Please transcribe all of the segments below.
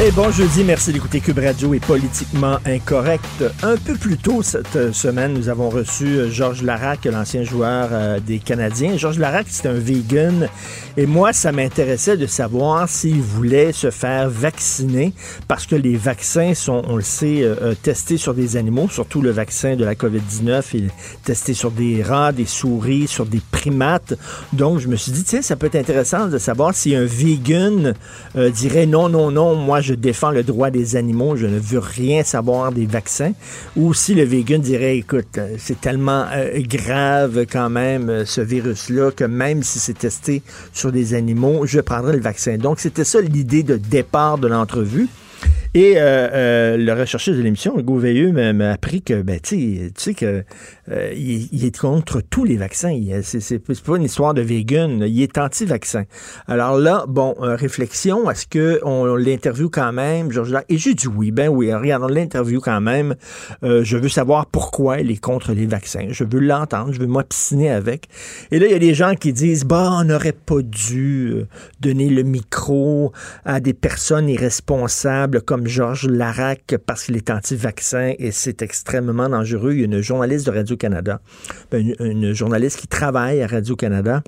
Et bon jeudi, merci d'écouter Cube Radio est politiquement incorrect. Un peu plus tôt cette euh, semaine, nous avons reçu euh, Georges Larac, l'ancien joueur euh, des Canadiens. Georges Larac, c'est un vegan. Et moi, ça m'intéressait de savoir s'il voulait se faire vacciner parce que les vaccins sont, on le sait, testés sur des animaux, surtout le vaccin de la COVID-19. Il est testé sur des rats, des souris, sur des primates. Donc, je me suis dit, tiens, ça peut être intéressant de savoir si un vegan dirait non, non, non, moi, je défends le droit des animaux, je ne veux rien savoir des vaccins, ou si le vegan dirait, écoute, euh, c'est tellement euh, grave quand même, euh, ce virus-là, que même si c'est testé sur des animaux, je prendrai le vaccin. Donc, c'était ça l'idée de départ de l'entrevue. Et le recherchiste de l'émission, Hugo Veilleux, m'a appris que, ben, tu sais que euh, il, est contre tous les vaccins. C'est pas une histoire de vegan. Il est anti-vaccin. Alors là, bon, euh, réflexion, est-ce qu'on l'interview quand même, Georges Et j'ai dit oui, ben oui, regarde, on l'interview quand même. Euh, je veux savoir pourquoi il est contre les vaccins. Je veux l'entendre, je veux m'obstiner avec. Et là, il y a des gens qui disent, bah, on n'aurait pas dû donner le micro à des personnes irresponsables comme Georges Larac parce qu'il est anti-vaccin et c'est extrêmement dangereux. Il y a une journaliste de Radio canada ben, une, journaliste qui travaille à Radio-Canada,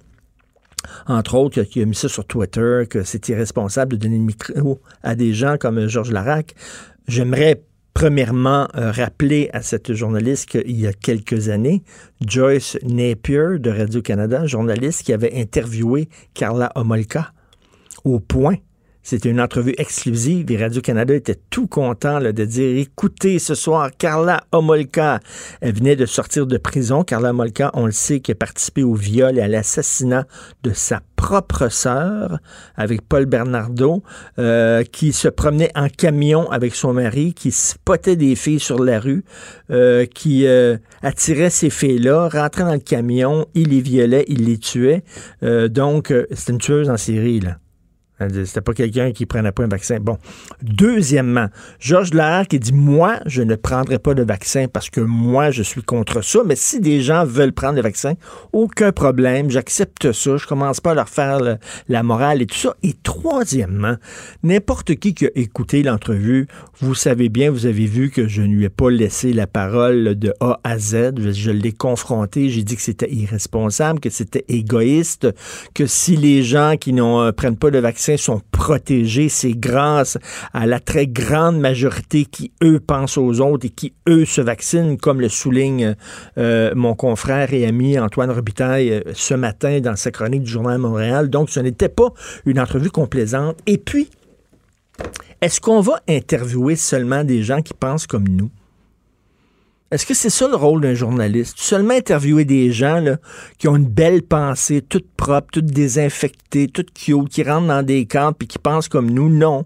entre autres, qui a mis ça sur Twitter, que c'est irresponsable de donner le micro à des gens comme Georges Larac. J'aimerais premièrement euh, rappeler à cette journaliste qu'il y a quelques années, Joyce Napier de Radio-Canada, journaliste qui avait interviewé Carla Homolka au point c'était une entrevue exclusive et Radio-Canada était tout content de dire écoutez, ce soir, Carla Homolka, elle venait de sortir de prison. Carla Homolka, on le sait, qui a participé au viol et à l'assassinat de sa propre sœur avec Paul Bernardo, euh, qui se promenait en camion avec son mari, qui spottait des filles sur la rue, euh, qui euh, attirait ces filles-là, rentrait dans le camion, il les violait, il les tuait. donc, c'est une tueuse en série, là. C'était pas quelqu'un qui prenait pas un vaccin. Bon. Deuxièmement, Georges Larac qui dit Moi, je ne prendrai pas de vaccin parce que moi, je suis contre ça. Mais si des gens veulent prendre le vaccin, aucun problème. J'accepte ça. Je commence pas à leur faire la morale et tout ça. Et troisièmement, n'importe qui qui a écouté l'entrevue, vous savez bien, vous avez vu que je ne lui ai pas laissé la parole de A à Z. Je, l'ai confronté. J'ai dit que c'était irresponsable, que c'était égoïste, que si les gens qui ne euh, prennent pas de vaccin sont protégés, c'est grâce à la très grande majorité qui, eux, pensent aux autres et qui, eux, se vaccinent, comme le souligne euh, mon confrère et ami Antoine Robitaille euh, ce matin dans sa chronique du Journal Montréal. Donc, ce n'était pas une entrevue complaisante. Et puis, est-ce qu'on va interviewer seulement des gens qui pensent comme nous? Est-ce que c'est ça le rôle d'un journaliste? Seulement interviewer des gens là, qui ont une belle pensée, toute propre, toute désinfectée, toute cute, qui rentrent dans des camps et qui pensent comme nous? Non.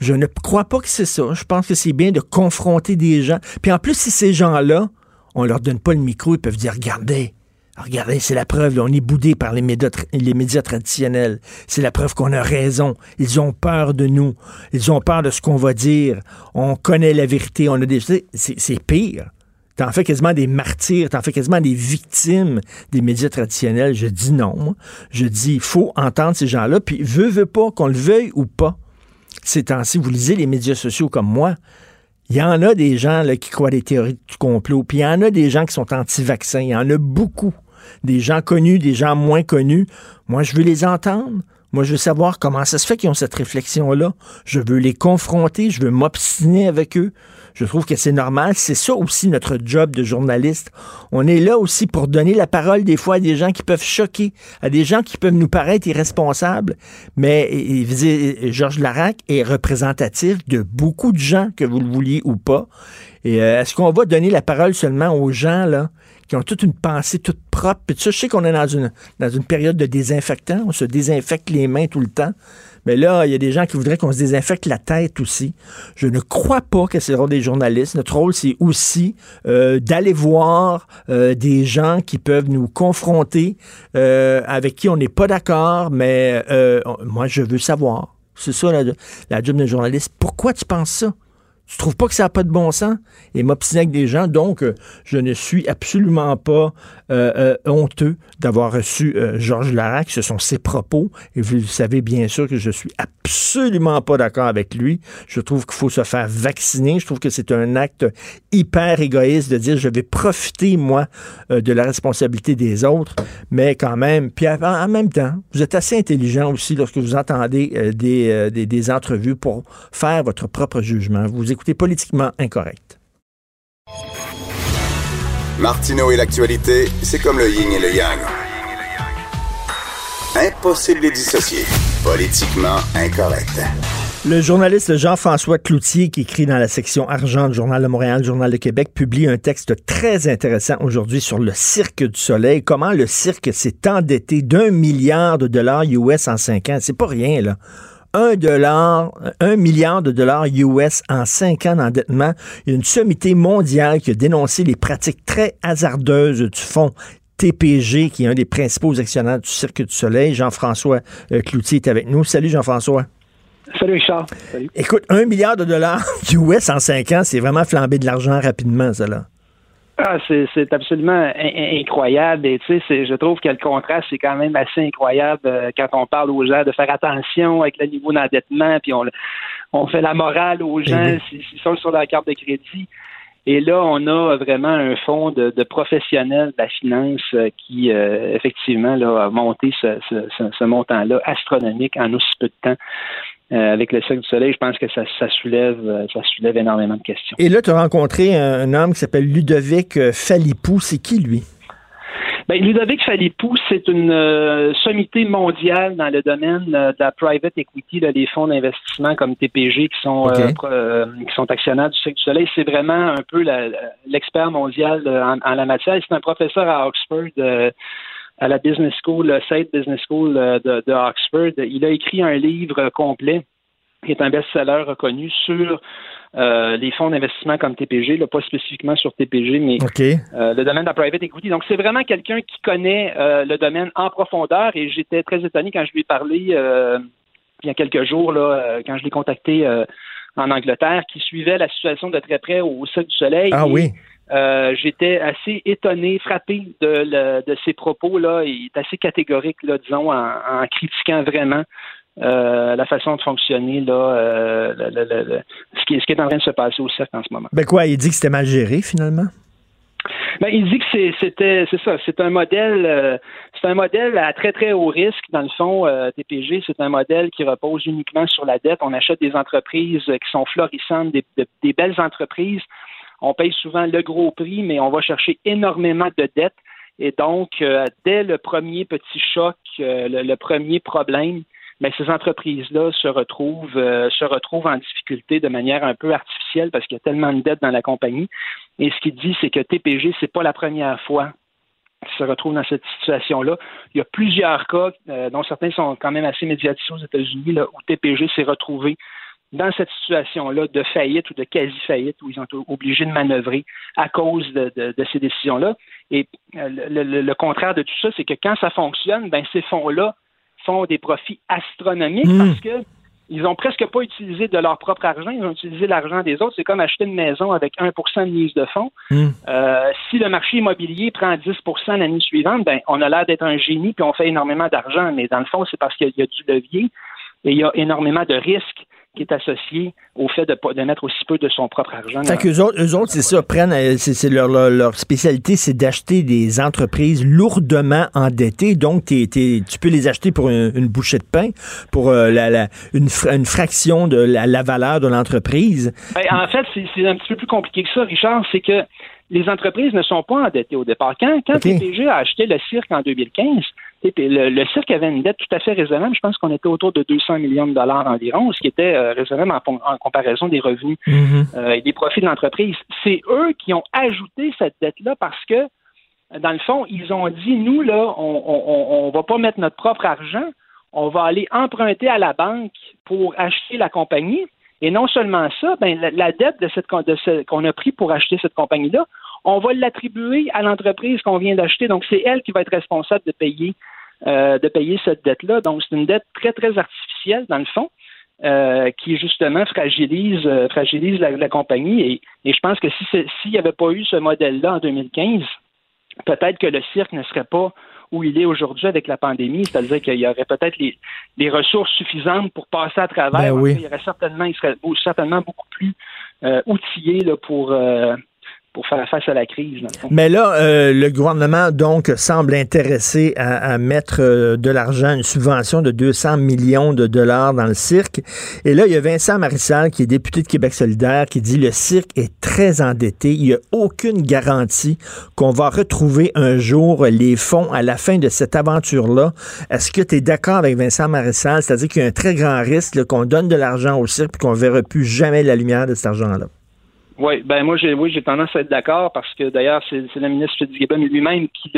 Je ne crois pas que c'est ça. Je pense que c'est bien de confronter des gens. Puis en plus, si ces gens-là, on leur donne pas le micro, ils peuvent dire, regardez, Regardez, c'est la preuve, on est boudé par les médias, les médias traditionnels. C'est la preuve qu'on a raison. Ils ont peur de nous. Ils ont peur de ce qu'on va dire. On connaît la vérité. On a des... C'est pire. T'en fais quasiment des martyrs, t'en fais quasiment des victimes des médias traditionnels. Je dis non. Je dis, faut entendre ces gens-là, puis veut, veut pas, qu'on le veuille ou pas. Ces temps-ci, vous lisez les médias sociaux comme moi, il y en a des gens là, qui croient des théories du complot, puis il y en a des gens qui sont anti-vaccins. Il y en a beaucoup. Des gens connus, des gens moins connus. Moi, je veux les entendre. Moi, je veux savoir comment ça se fait qu'ils ont cette réflexion-là. Je veux les confronter, je veux m'obstiner avec eux. Je trouve que c'est normal. C'est ça aussi notre job de journaliste. On est là aussi pour donner la parole des fois à des gens qui peuvent choquer, à des gens qui peuvent nous paraître irresponsables. Mais Georges Larac est représentatif de beaucoup de gens, que vous le vouliez ou pas. Et euh, est-ce qu'on va donner la parole seulement aux gens là qui ont toute une pensée toute propre? Puis je sais qu'on est dans une, dans une période de désinfectant. On se désinfecte les mains tout le temps. Mais là, il y a des gens qui voudraient qu'on se désinfecte la tête aussi. Je ne crois pas que c'est le rôle des journalistes. Notre rôle, c'est aussi euh, d'aller voir euh, des gens qui peuvent nous confronter, euh, avec qui on n'est pas d'accord, mais moi, je veux savoir. C'est ça la, la job d'un journaliste. Pourquoi tu penses ça? Tu trouves pas que ça n'a pas de bon sens? Et m'obstiner avec des gens. Donc, euh, je ne suis absolument pas euh, euh, honteux d'avoir reçu Georges Larac. Ce sont ses propos. Et vous savez bien sûr que je suis absolument pas d'accord avec lui. Je trouve qu'il faut se faire vacciner. Je trouve que c'est un acte hyper égoïste de dire je vais profiter, moi, de la responsabilité des autres. Mais quand même, puis en, même temps, vous êtes assez intelligent aussi lorsque vous entendez des, des, des, entrevues pour faire votre propre jugement. Vous écoutez Politiquement Incorrect. Martineau et l'actualité, c'est comme le yin et le yang. Impossible de les dissocier. Politiquement incorrect. Le journaliste Jean-François Cloutier, qui écrit dans la section argent du Journal de Montréal, Journal de Québec, publie un texte très intéressant aujourd'hui sur le Cirque du Soleil, comment le cirque s'est endetté d'un milliard de dollars US en cinq ans? C'est pas rien, là. 1 dollar, 1 milliard de dollars US en 5 ans d'endettement. Il y a une sommité mondiale qui a dénoncé les pratiques très hasardeuses du fonds TPG, qui est un des principaux actionnaires du Cirque du Soleil. Jean-François euh, Cloutier est avec nous. Salut Jean-François. Salut Richard. Écoute, 1 milliard de dollars US en 5 ans, c'est vraiment flambé de l'argent rapidement, ça là. Ah, c'est absolument incroyable. Et tu sais, je trouve que le contraste, c'est quand même assez incroyable euh, quand on parle aux gens de faire attention avec le niveau d'endettement, puis on, on fait la morale aux eh gens s'ils sont sur la carte de crédit. Et là, on a vraiment un fonds de, professionnels de la finance euh, qui, euh, effectivement, là, a monté ce, ce montant-là astronomique en aussi peu de temps. Euh, avec le Cirque du Soleil, je pense que ça, soulève, euh, ça soulève énormément de questions. Et là, tu as rencontré un, homme qui s'appelle Ludovic euh, Falipou. C'est qui, lui? Ben, Ludovic Falipou, c'est une sommité mondiale dans le domaine de la private equity, des fonds d'investissement comme TPG qui sont qui sont actionnaires du Cirque du Soleil. C'est vraiment un peu l'expert mondial en, la matière. C'est un professeur à Oxford à la Business School, le State Business School euh, de, Oxford. Il a écrit un livre complet qui est un best-seller reconnu sur euh, les fonds d'investissement comme TPG, là, pas spécifiquement sur TPG, mais euh, le domaine de la private equity. Donc, c'est vraiment quelqu'un qui connaît le domaine en profondeur et j'étais très étonné quand je lui ai parlé il y a quelques jours, là, quand je l'ai contacté en Angleterre, qui suivait la situation de très près au Cirque du Soleil. Ah oui. Euh, j'étais assez étonné, frappé de, de ses propos-là. Il est assez catégorique, là, disons, en, critiquant vraiment euh, la façon de fonctionner, là, euh, ce, qui, ce qui est en train de se passer au cercle en ce moment. Ben quoi, il dit que c'était mal géré, finalement? Ben, il dit que c'était, c'est ça, c'est un modèle, c'est un modèle à très très haut risque. Dans le fond, TPG, c'est un modèle qui repose uniquement sur la dette. On achète des entreprises qui sont florissantes, des belles entreprises on paye souvent le gros prix, mais on va chercher énormément de dettes. Et donc, euh, dès le premier petit choc, euh, le, premier problème, mais ben, ces entreprises-là se retrouvent euh, se retrouvent en difficulté de manière un peu artificielle parce qu'il y a tellement de dettes dans la compagnie. Et ce qu'il dit, c'est que TPG, c'est pas la première fois qu'il se retrouve dans cette situation-là. Il y a plusieurs cas, dont certains sont quand même assez médiatisés aux États-Unis, où TPG s'est retrouvé dans cette situation-là de faillite ou de quasi-faillite où ils ont obligés de manœuvrer à cause de, ces décisions-là. Et euh, le, contraire de tout ça, c'est que quand ça fonctionne, ben ces fonds-là font des profits astronomiques hmm. parce que ils ont presque pas utilisé de leur propre argent, ils ont utilisé l'argent des autres. C'est comme acheter une maison avec 1 de mise de fonds. Hmm. Euh, si le marché immobilier prend 10 l'année suivante, ben on a l'air d'être un génie puis on fait énormément d'argent. Mais dans le fond, c'est parce qu'il y a du levier et il y a énormément de risques qui est associé au fait de, de mettre aussi peu de son propre argent. Fait qu'eux autres, eux autres, c'est ça, prennent, euh, c'est leur, leur, spécialité, c'est d'acheter des entreprises lourdement endettées. Donc, tu peux les acheter pour une, bouchée de pain, pour euh, la, une, une, fraction de la, valeur de l'entreprise. Ben, en fait, c'est un petit peu plus compliqué que ça, Richard. C'est que les entreprises ne sont pas endettées au départ. Quand, quand TPG a acheté le cirque en 2015, le, cirque avait une dette tout à fait raisonnable. Je pense qu'on était autour de 200 millions de dollars environ, ce qui était euh, raisonnable en, comparaison des revenus mm-hmm. euh, et des profits de l'entreprise. C'est eux qui ont ajouté cette dette-là parce que, dans le fond, ils ont dit, nous, là, on ne va pas mettre notre propre argent, on va aller emprunter à la banque pour acheter la compagnie. Et non seulement ça, ben, la, dette de cette, qu'on a pris pour acheter cette compagnie-là, on va l'attribuer à l'entreprise qu'on vient d'acheter. Donc, c'est elle qui va être responsable de payer, euh, de payer cette dette-là. Donc, c'est une dette très, très artificielle, dans le fond. Euh, qui justement fragilise, euh, fragilise la, compagnie. Et, et, je pense que si s'il n'y avait pas eu ce modèle-là en 2015, peut-être que le cirque ne serait pas où il est aujourd'hui avec la pandémie, c'est-à-dire qu'il y aurait peut-être les, les, ressources suffisantes pour passer à travers. Ben il y aurait certainement, il serait certainement beaucoup plus euh, outillé là, pour pour faire face à la crise. Mais là, euh, le gouvernement, donc, semble intéressé à, mettre euh, de l'argent, une subvention de 200 millions de dollars dans le cirque. Et là, il y a Vincent Marissal, qui est député de Québec solidaire, qui dit le cirque est très endetté. Il n'y a aucune garantie qu'on va retrouver un jour les fonds à la fin de cette aventure-là. Est-ce que tu es d'accord avec Vincent Marissal? C'est-à-dire qu'il y a un très grand risque qu'on donne de l'argent au cirque et qu'on ne verra plus jamais la lumière de cet argent-là. Oui, ben moi j'ai oui, j'ai tendance à être d'accord parce que d'ailleurs c'est, le ministre Fitzgibbon lui-même qui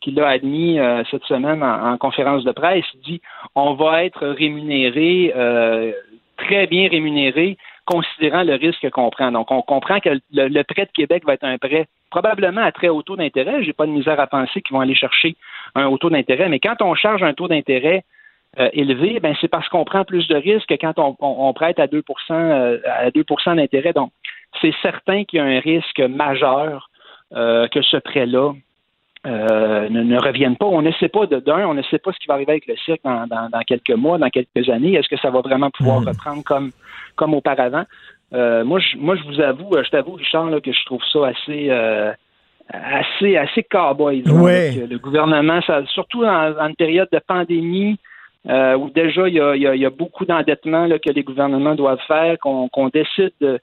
qui l'a admis euh, cette semaine en, conférence de presse. Il dit on va être rémunéré euh, très bien rémunéré considérant le risque qu'on prend. Donc on comprend que le, prêt de Québec va être un prêt probablement à très haut taux d'intérêt. J'ai pas de misère à penser qu'ils vont aller chercher un haut taux d'intérêt, mais quand on charge un taux d'intérêt euh, élevé, ben c'est parce qu'on prend plus de risques que quand on, on, prête à 2 à 2% d'intérêt. Donc c'est certain qu'il y a un risque majeur euh, que ce prêt-là euh, ne, revienne pas. On ne sait pas de d'un, on ne sait pas ce qui va arriver avec le cirque dans, quelques mois, dans quelques années. Est-ce que ça va vraiment pouvoir hmm. reprendre comme, comme auparavant? Euh, moi, je, moi, je vous avoue, je t'avoue, Richard, là, que je trouve ça assez, assez, assez cowboy. Le gouvernement, ça, surtout dans, une période de pandémie, où déjà il y a, beaucoup d'endettement que les gouvernements doivent faire, qu'on décide de,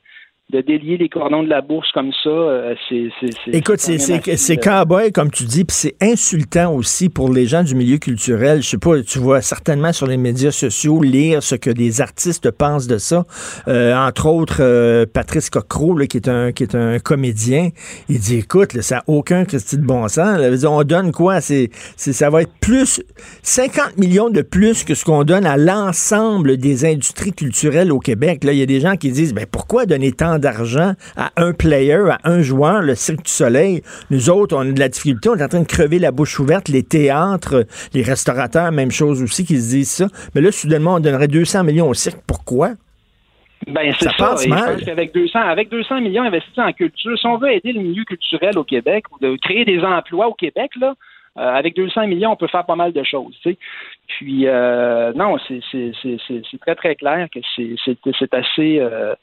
de délier les cordons de la bourse comme ça, euh, c'est... Écoute, c'est cowboy, comme tu dis, puis c'est insultant aussi pour les gens du milieu culturel. Je sais pas, tu vois certainement sur les médias sociaux lire ce que des artistes pensent de ça. Euh, entre autres, euh, Patrice Cocro, qui, est un, qui est un comédien, il dit, écoute, ça n'a aucun Christy de bon sens. on donne quoi? C'est Ça va être plus, 50 millions de plus que ce qu'on donne à l'ensemble des industries culturelles au Québec. Là, il y a des gens qui disent, ben pourquoi donner tant d'argent à un player, à un joueur, le Cirque du Soleil. Nous autres, on a de la difficulté, on est en train de crever la bouche ouverte. Les théâtres, les restaurateurs, même chose aussi, qui se disent ça. Mais là, soudainement, on donnerait 200 millions au cirque. Pourquoi? Ben, c'est ça. Passe mal. Avec 200, avec 200 millions investis en culture, si on veut aider le milieu culturel au Québec ou de créer des emplois au Québec, là, euh, avec 200 millions, on peut faire pas mal de choses. Tu sais. Puis, euh, non, c'est très, très clair que c'est assez. Euh,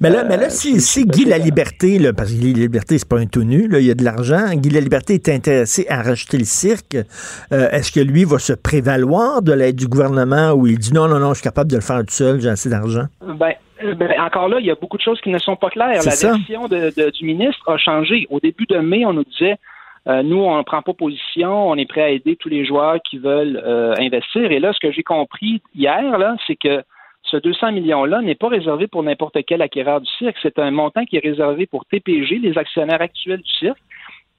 mais là, mais là si, si Guy La Liberté, là, parce que Guy La Liberté, c'est pas un tout nu, là, il y a de l'argent, Guy La Liberté est intéressé à racheter le cirque, est-ce que lui va se prévaloir de l'aide du gouvernement ou il dit non, non, non, je suis capable de le faire tout seul, j'ai assez d'argent? Ben, ben, encore là, il y a beaucoup de choses qui ne sont pas claires. La version de, du ministre a changé. Au début de mai, on nous disait euh, nous, on ne prend pas position, on est prêt à aider tous les joueurs qui veulent euh, investir. Et là, ce que j'ai compris hier, là, c'est que ce 200 millions-là n'est pas réservé pour n'importe quel acquéreur du cirque. C'est un montant qui est réservé pour TPG, les actionnaires actuels du cirque,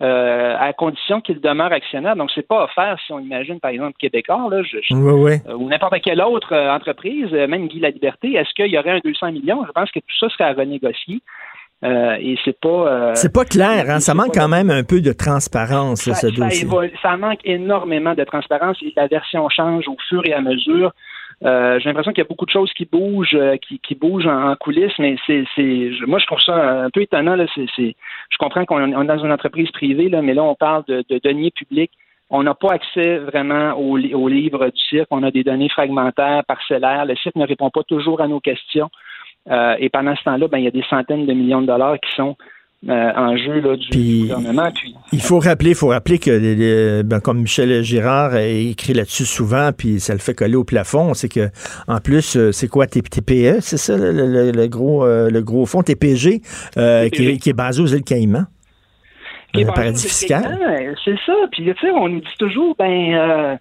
euh, à condition qu'ils demeurent actionnaires. Donc, c'est pas offert si on imagine, par exemple, Québécois, là, ou n'importe quelle autre entreprise, même Guy La Liberté. Est-ce qu'il y aurait un 200 millions? Je pense que tout ça serait à renégocier. Euh, et c'est pas. Euh, c'est pas clair, hein? Ça manque quand même un peu de transparence, ça, ce dossier. ça manque énormément de transparence et la version change au fur et à mesure. Euh, j'ai l'impression qu'il y a beaucoup de choses qui bougent, qui, qui bougent en, coulisses, mais c'est, c'est, moi je trouve ça un peu étonnant. Là, je comprends qu'on est dans une entreprise privée, là, mais là on parle de, de deniers publics. On n'a pas accès vraiment aux, aux livres du cirque. On a des données fragmentaires, parcellaires. Le cirque ne répond pas toujours à nos questions. Euh, et pendant ce temps-là, ben, il y a des centaines de millions de dollars qui sont euh, en jeu là, du gouvernement. il faut rappeler, faut rappeler que ben, comme Michel Girard a écrit là-dessus souvent, puis ça le fait coller au plafond, c'est que en plus, euh, c'est quoi TPE, c'est ça le, gros le gros fonds TPG, Qui, est, basé aux îles Caïmans. Qui paradis fiscal. C'est ça. Puis tu sais, on nous dit toujours, ben euh,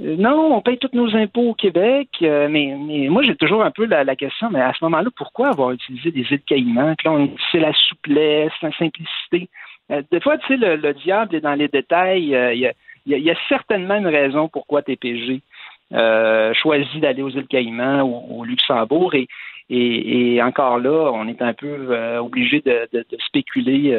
non, on paye tous nos impôts au Québec, euh, mais, moi j'ai toujours un peu la, question, mais à ce moment-là, pourquoi avoir utilisé des îles Caïmans? c'est la souplesse, la simplicité. Euh, des fois, tu sais, le, diable est dans les détails. Il y, a, certainement une raison pourquoi TPG choisi d'aller aux îles Caïmans ou au Luxembourg. Et, et, encore là, on est un peu obligé de, de, de spéculer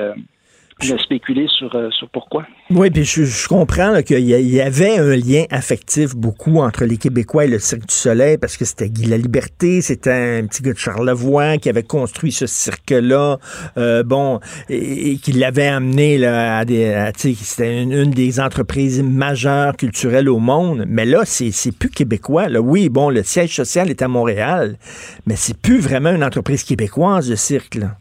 de spéculer sur, euh, sur pourquoi. Oui, puis je, comprends qu'il y, avait un lien affectif beaucoup entre les Québécois et le Cirque du Soleil parce que c'était Guy La Liberté, c'était un petit gars de Charlevoix qui avait construit ce cirque-là, euh, bon, et, qui l'avait amené là, à des... C'était une, des entreprises majeures culturelles au monde, mais là, c'est plus québécois. Là. Oui, bon, le siège social est à Montréal, mais c'est plus vraiment une entreprise québécoise, le cirque, là.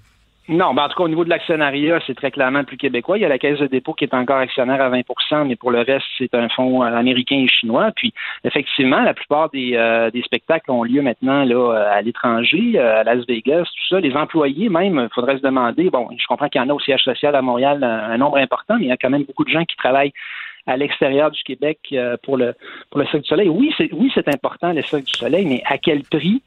Non, ben en tout cas, au niveau de l'actionnariat, c'est très clairement plus québécois. Il y a la Caisse de dépôt qui est encore actionnaire à 20% mais pour le reste, c'est un fonds euh, américain et chinois. Puis, effectivement, la plupart des, euh, des spectacles ont lieu maintenant là euh, à l'étranger, à Las Vegas, tout ça. Les employés, même, il faudrait se demander, bon, je comprends qu'il y en a au siège social à Montréal un, nombre important, mais il y a quand même beaucoup de gens qui travaillent à l'extérieur du Québec pour le pour le Cirque du Soleil. Oui, c'est oui, c'est important le Cirque du Soleil, mais à quel prix?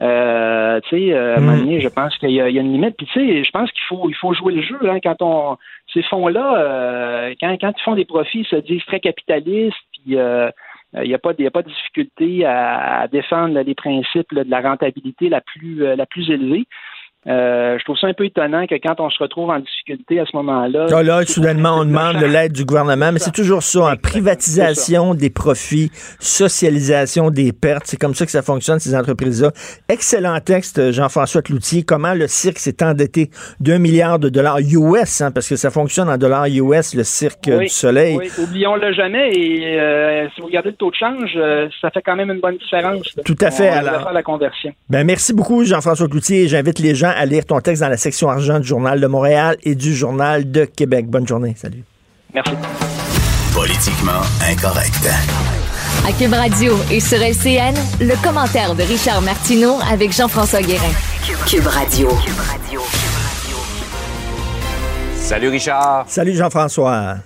Euh, tu sais, euh, à un moment mm. donné, je pense qu'il y, a une limite. Puis tu sais, je pense qu'il faut il faut jouer le jeu hein, quand on ces fonds-là, euh, quand quand ils font des profits, ils se disent très capitalistes. Puis euh, il n'y a pas a pas de difficulté à, défendre les principes de la rentabilité la plus la plus élevée. Euh, je trouve ça un peu étonnant que quand on se retrouve en difficulté à ce moment-là. Là, là soudainement, on demande de l'aide du gouvernement, mais c'est toujours ça, hein, privatisation des profits, socialisation des pertes. C'est comme ça que ça fonctionne, ces entreprises-là. Excellent texte, Jean-François Cloutier. Comment le cirque s'est endetté? D'un milliard de dollars US, hein, parce que ça fonctionne en dollars US, le cirque du soleil. Oui, oublions-le jamais. Et euh, si vous regardez le taux de change, euh, ça fait quand même une bonne différence. Tout à fait. alors, la conversion. Ben, merci beaucoup, Jean-François Cloutier. J'invite les gens à lire ton texte dans la section argent du Journal de Montréal et du Journal de Québec. Bonne journée. Salut. Merci. Politiquement incorrect. À Cube Radio et sur LCN, le commentaire de Richard Martineau avec Jean-François Guérin. Cube Radio. Salut Richard. Salut Jean-François.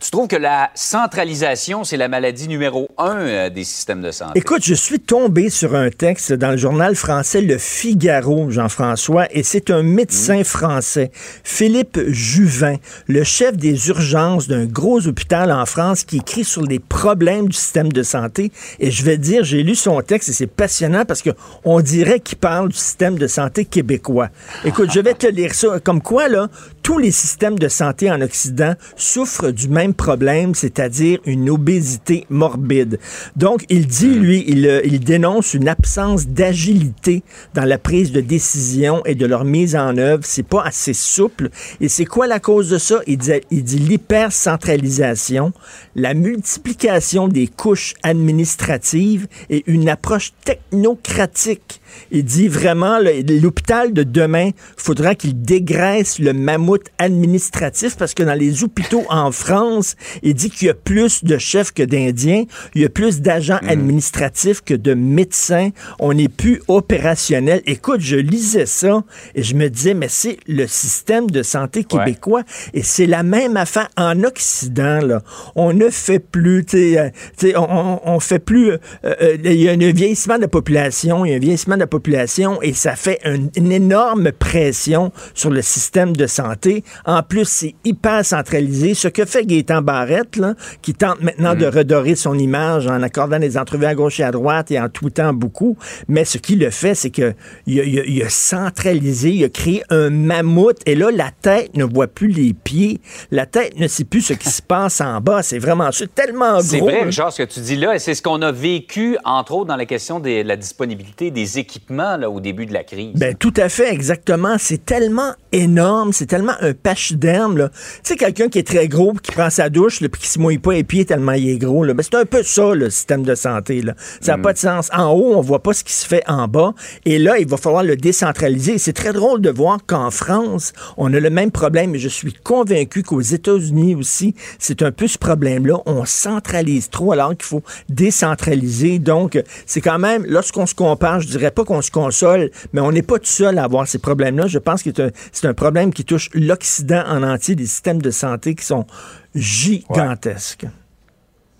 Tu trouves que la centralisation, c'est la maladie numéro un euh, des systèmes de santé? Écoute, je suis tombé sur un texte dans le journal français Le Figaro, Jean-François, et c'est un médecin mmh. français, Philippe Juvin, le chef des urgences d'un gros hôpital en France qui écrit sur les problèmes du système de santé. Et je vais dire, j'ai lu son texte et c'est passionnant parce qu'on dirait qu'il parle du système de santé québécois. Écoute, je vais te lire ça. Comme quoi, là, tous les systèmes de santé en Occident souffrent du même problème, c'est-à-dire une obésité morbide. Donc, il dit, hmm. lui, il, euh, il dénonce une absence d'agilité dans la prise de décision et de leur mise en œuvre. C'est pas assez souple. Et c'est quoi la cause de ça? Il dit, il dit l'hypercentralisation, la multiplication des couches administratives et une approche technocratique il dit vraiment, l'hôpital de demain, faudra qu'il dégraisse le mammouth administratif parce que dans les hôpitaux en France, il dit qu'il y a plus de chefs que d'Indiens, il y a plus d'agents mm. administratifs que de médecins. On n'est plus opérationnel. Écoute, je lisais ça et je me disais, mais c'est le système de santé québécois et c'est la même affaire en Occident. Là. On ne fait plus, tu sais, euh, on, on, fait plus. Euh, euh, il y a un vieillissement de la population, il y a un vieillissement de population et ça fait une énorme pression sur le système de santé. En plus, c'est hyper centralisé. Ce que fait Gaétan Barrette, là, qui tente maintenant de mm. redorer son image en accordant des entrevues à gauche et à droite et en tweetant beaucoup, mais ce qu'il le fait, c'est que il a, centralisé, il a créé un mammouth et là, la tête ne voit plus les pieds. La tête ne sait plus ce qui se passe en bas. C'est vraiment c'est tellement gros. C'est vrai, genre, ce que tu dis là, et c'est ce qu'on a vécu, entre autres, dans la question de la disponibilité des équipements là, au début de la crise. Ben, tout à fait, exactement. C'est tellement énorme, c'est tellement un pachyderme. Tu sais, quelqu'un qui est très gros, qui prend sa douche, puis qui se mouille pas les pieds tellement il est gros. Ben, c'est un peu ça, le système de santé. Là. Ça n'a mm. pas de sens. En haut, on voit pas ce qui se fait en bas. Et là, il va falloir le décentraliser. C'est très drôle de voir qu'en France, on a le même problème. Je suis convaincu qu'aux États-Unis aussi, c'est un peu ce problème-là. On centralise trop alors qu'il faut décentraliser. Donc, c'est quand même, lorsqu'on se compare, je dirais pas qu'on se console, mais on n'est pas tout seul à avoir ces problèmes-là. Je pense que c'est un, problème qui touche l'Occident en entier, des systèmes de santé qui sont gigantesques.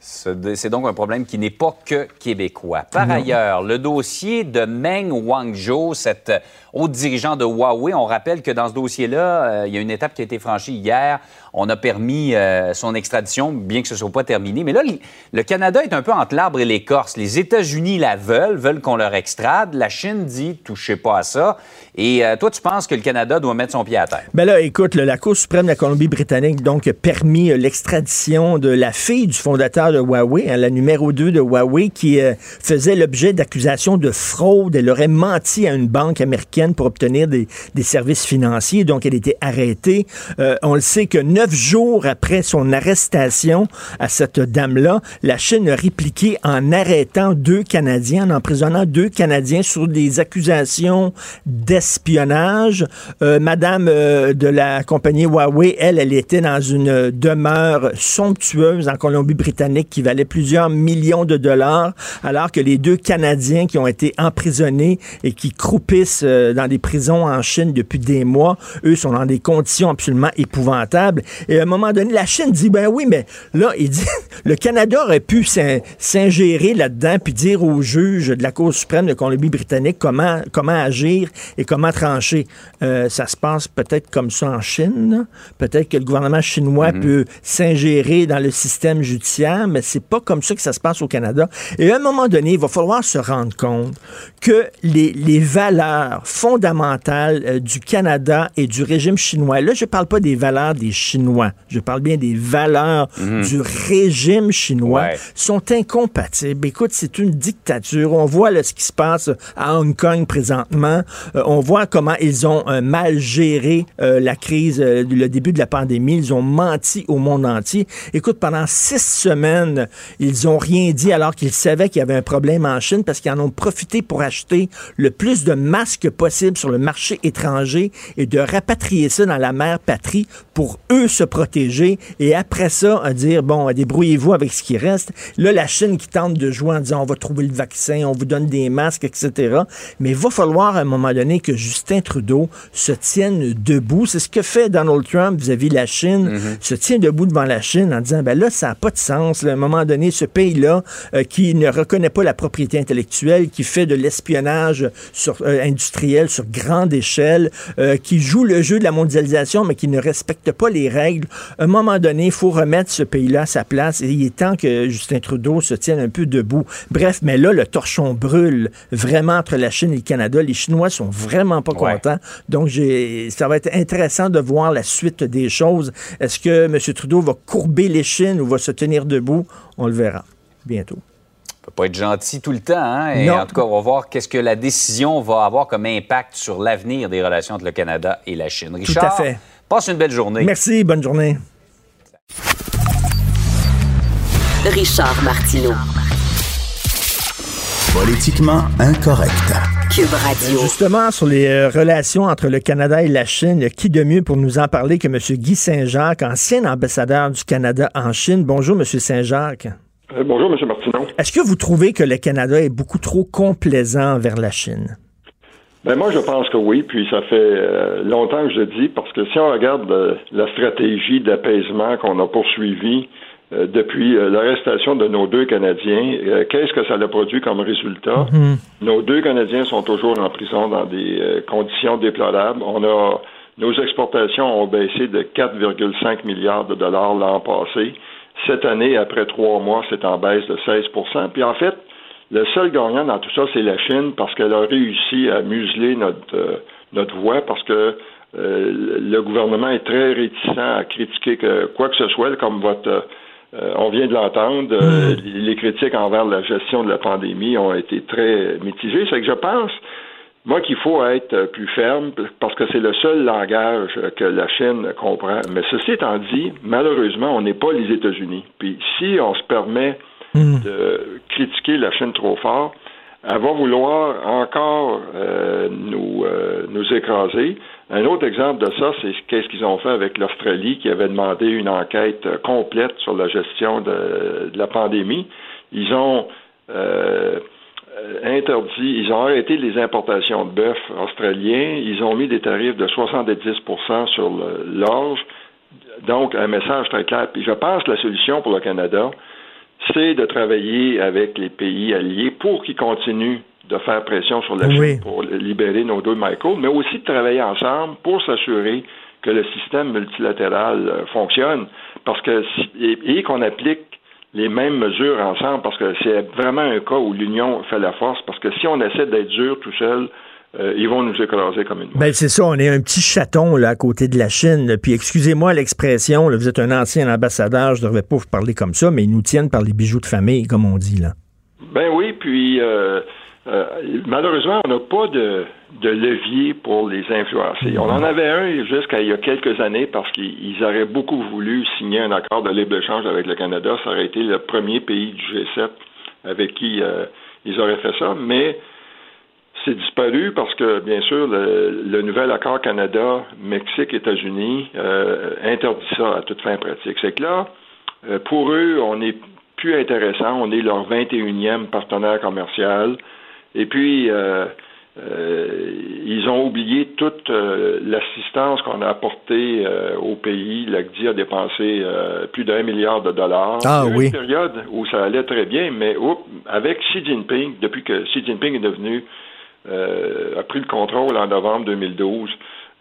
C'est donc un problème qui n'est pas que québécois. Par ailleurs, le dossier de Meng Wanzhou, cette haute dirigeant de Huawei, on rappelle que dans ce dossier-là, euh, il y a une étape qui a été franchie hier. On a permis euh, son extradition, bien que ce ne soit pas terminé. Mais là, le Canada est un peu entre l'arbre et l'écorce. Les États-Unis la veulent, veulent qu'on leur extrade. La Chine dit touchez pas à ça. Et euh, toi, tu penses que le Canada doit mettre son pied à terre? Ben là, écoute, la Cour suprême de la Colombie-Britannique donc a permis l'extradition de la fille du fondateur de Huawei, hein, la numéro 2 de Huawei, qui faisait l'objet d'accusations de fraude. Elle aurait menti à une banque américaine pour obtenir des, services financiers. Donc, elle était arrêtée. on le sait que neuf jours après son arrestation à cette dame-là, la Chine a répliqué en arrêtant deux Canadiens, en emprisonnant deux Canadiens sur des accusations d'espionnage. Euh, Madame euh, de la compagnie Huawei, elle, elle était dans une demeure somptueuse en Colombie-Britannique qui valait plusieurs millions de dollars, alors que les deux Canadiens qui ont été emprisonnés et qui croupissent euh, dans des prisons en Chine depuis des mois, eux sont dans des conditions absolument épouvantables. Et à un moment donné, la Chine dit, ben oui, mais là, il dit, le Canada aurait pu s'ingérer là-dedans puis dire aux juges de la Cour suprême de Colombie-Britannique comment, comment agir et comment trancher. Euh, ça se passe peut-être comme ça en Chine. Peut-être que le gouvernement chinois mm-hmm. peut s'ingérer dans le système judiciaire, mais c'est pas comme ça que ça se passe au Canada. Et à un moment donné, il va falloir se rendre compte que les, les valeurs fondamentales euh, du Canada et du régime chinois, là, je parle pas des valeurs des Chinois, je parle bien des valeurs mhm. du régime chinois, sont incompatibles. Écoute, c'est une dictature. On voit là, ce qui se passe à Hong Kong présentement. Euh, on voit comment ils ont euh, mal géré euh, la crise, le début de la pandémie. Ils ont menti au monde entier. Écoute, pendant six semaines, ils ont rien dit alors qu'ils savaient qu'il y avait un problème en Chine parce qu'ils en ont profité pour acheter le plus de masques possible sur le marché étranger et de rapatrier ça dans la mère patrie pour eux se protéger et après ça, à dire, bon, débrouillez-vous avec ce qui reste. Là, la Chine qui tente de jouer en disant, on va trouver le vaccin, on vous donne des masques, etc. Mais il va falloir à un moment donné que Justin Trudeau se tienne debout. C'est ce que fait Donald Trump vis-à-vis de la Chine, mm-hmm. se tient debout devant la Chine en disant, ben là, ça n'a pas de sens. à un moment donné, ce pays-là, euh, qui ne reconnaît pas la propriété intellectuelle, qui fait de l'espionnage sur, euh, industriel sur grande échelle, euh, qui joue le jeu de la mondialisation, mais qui ne respecte pas les règles. À un moment donné, il faut remettre ce pays-là à sa place et il est temps que Justin Trudeau se tienne un peu debout. Bref, mais là, le torchon brûle vraiment entre la Chine et le Canada. Les Chinois sont vraiment pas contents. Donc, ça va être intéressant de voir la suite des choses. Est-ce que M. Trudeau va courber les Chines ou va se tenir debout? On le verra bientôt peut pas être gentil tout le temps. Hein? Et en tout cas, on va voir qu'est-ce que la décision va avoir comme impact sur l'avenir des relations entre le Canada et la Chine. Richard, tout à fait. Passe une belle journée. Merci, bonne journée. Richard Martineau. Politiquement incorrect. Cube Radio. Justement, sur les euh, relations entre le Canada et la Chine, qui de mieux pour nous en parler que M. Guy Saint-Jacques, ancien ambassadeur du Canada en Chine? Bonjour, M. Saint-Jacques. Euh, bonjour, M. Martineau. Est-ce que vous trouvez que le Canada est beaucoup trop complaisant vers la Chine? Ben moi, je pense que oui, puis ça fait euh, longtemps que je dis, parce que si on regarde euh, la stratégie d'apaisement qu'on a poursuivie euh, depuis l'arrestation de nos deux Canadiens, qu'est-ce que ça a produit comme résultat? Mm-hmm. Nos deux Canadiens sont toujours en prison dans des conditions déplorables. On a nos exportations ont baissé de 4,5 milliards de dollars l'an passé. Cette année, après trois mois, c'est en baisse de 16% Puis en fait, le seul gagnant dans tout ça, c'est la Chine parce qu'elle a réussi à museler notre, euh, notre voix parce que euh, le gouvernement est très réticent à critiquer que, quoi que ce soit, comme votre euh, on vient de l'entendre, mm. les critiques envers la gestion de la pandémie ont été très mitigées. C'est que je pense, moi, qu'il faut être plus ferme parce que c'est le seul langage que la Chine comprend. Mais ceci étant dit, malheureusement, on n'est pas les États-Unis. Puis si on se permet Hmm. de critiquer la Chine trop fort, elle va vouloir encore euh, nous, euh, nous écraser. Un autre exemple de ça, c'est qu'est-ce qu'ils ont fait avec l'Australie qui avait demandé une enquête complète sur la gestion de, la pandémie. Ils ont euh, interdit, ils ont arrêté les importations de bœuf australiens, ils ont mis des tarifs de 70% sur l'orge. Donc, un message très clair. Puis je pense que la solution pour le Canada, c'est de travailler avec les pays alliés pour qu'ils continuent de faire pression sur la Chine pour libérer nos deux Michael, mais aussi de travailler ensemble pour s'assurer que le système multilatéral euh, fonctionne, parce que et, qu'on applique les mêmes mesures ensemble, parce que c'est vraiment un cas où l'union fait la force, parce que si on essaie d'être dur tout seul, euh, ils vont nous écraser comme une Ben c'est ça, on est un petit chaton là à côté de la Chine. Puis excusez-moi l'expression, vous êtes un ancien ambassadeur, je ne devrais pas vous parler comme ça, mais ils nous tiennent par les bijoux de famille, comme on dit là. Ben oui, puis euh, euh, malheureusement, on n'a pas de, de, levier pour les influencer. On en avait un jusqu'à il y a quelques années parce qu'ils auraient beaucoup voulu signer un accord de libre-échange avec le Canada. Ça aurait été le premier pays du G7 avec qui ils auraient fait ça, mais c'est disparu parce que, bien sûr, le, nouvel accord Canada-Mexique-États-Unis euh, interdit ça à toute fin pratique. C'est que là, euh, pour eux, on n'est plus intéressant. On est leur 21e partenaire commercial. Et puis, euh, ils ont oublié toute l'assistance qu'on a apportée au pays. L'ACDI a dépensé plus d'un milliard de dollars. Ah, Il oui. une période où ça allait très bien, mais avec Xi Jinping, depuis que Xi Jinping est devenu a pris le contrôle en novembre 2012,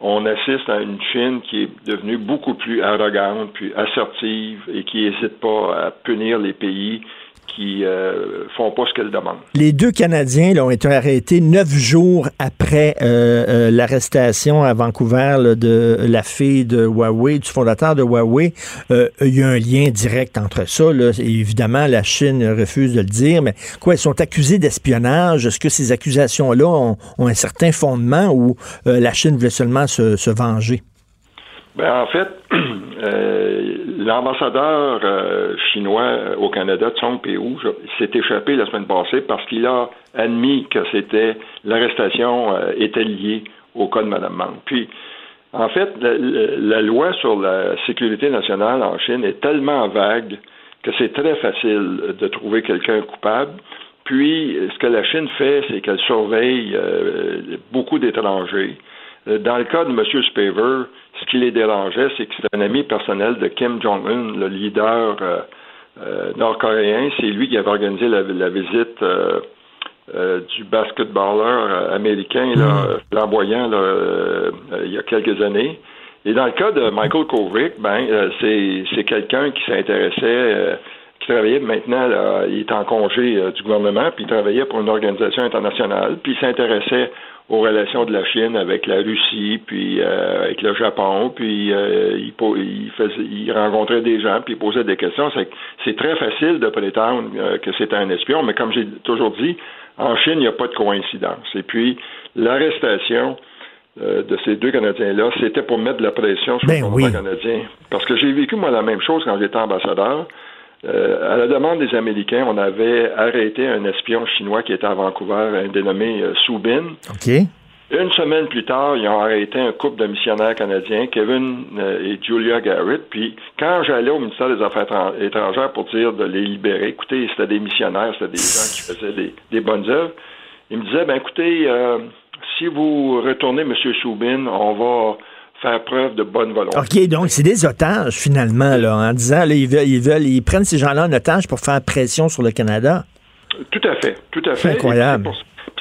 on assiste à une Chine qui est devenue beaucoup plus arrogante, puis assertive et qui n'hésite pas à punir les pays qui euh, font pas ce qu'elle demande. Les deux Canadiens là, ont été arrêtés neuf jours après euh, euh, l'arrestation à Vancouver de la fille de Huawei, du fondateur de Huawei. Euh, il y a un lien direct entre ça. Là. évidemment, la Chine refuse de le dire, mais quoi, ils sont accusés d'espionnage? Est-ce que ces accusations-là ont, ont, un certain fondement ou la Chine voulait seulement se, se venger? Ben, en fait, l'ambassadeur euh, chinois au Canada, Tsong Pei-Wu, s'est échappé la semaine passée parce qu'il a admis que c'était l'arrestation euh, était liée au cas de Mme Mang. Puis, en fait, la, la, loi sur la sécurité nationale en Chine est tellement vague que c'est très facile de trouver quelqu'un coupable. Puis, ce que la Chine fait, c'est qu'elle surveille euh, beaucoup d'étrangers. Dans le cas de M. Spaver, ce qui les dérangeait, c'est que c'est un ami personnel de Kim Jong-un, le leader euh, euh, nord-coréen. C'est lui qui avait organisé la, la visite euh, euh du basketballeur américain, là, flamboyant, là, il y a quelques années. Et dans le cas de Michael Kovrig, ben, c'est quelqu'un qui s'intéressait qui travaillait maintenant, là, il est en congé du gouvernement, puis il travaillait pour une organisation internationale, puis il s'intéressait aux relations de la Chine avec la Russie, puis euh, avec le Japon, puis euh, il, il, faisait, il rencontrait des gens, puis il posait des questions. C'est très facile de prétendre euh, que c'est un espion, mais comme j'ai toujours dit, en Chine, il n'y a pas de coïncidence. Et puis, l'arrestation euh, de ces deux Canadiens-là, c'était pour mettre de la pression sur ben le oui. canadien. Parce que j'ai vécu, moi, la même chose quand j'étais ambassadeur. Euh, à la demande des Américains, on avait arrêté un espion chinois qui était à Vancouver, un dénommé euh, Subin. OK. Une semaine plus tard, ils ont arrêté un couple de missionnaires canadiens, Kevin euh, et Julia Garrett. Puis quand j'allais au ministère des Affaires étrangères pour dire de les libérer, écoutez, c'était des missionnaires, c'était des gens qui faisaient des, des, bonnes œuvres. Ils me disaient, ben écoutez, euh, si vous retournez, M. Soubin, on va faire preuve de bonne volonté. OK, donc c'est des otages, finalement, là, en disant, là, ils, veulent, ils, veulent, ils prennent ces gens-là en otage pour faire pression sur le Canada. Tout à fait, tout à fait. Incroyable.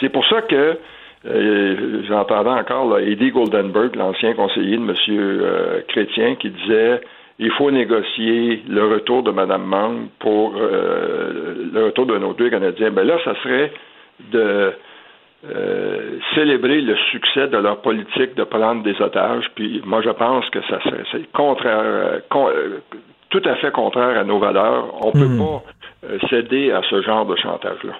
C'est pour, pour, ça que euh, j'entendais encore là, Eddie Goldenberg, l'ancien conseiller de M. Euh, Chrétien, qui disait il faut négocier le retour de Mme Mang pour euh, le retour de nos deux Canadiens. Ben là, ça serait de euh, célébrer le succès de leur politique de prendre des otages. Puis moi, je pense que ça c'est contraire, euh, con, euh, tout à fait contraire à nos valeurs. On ne mmh. peut pas céder à ce genre de chantage-là.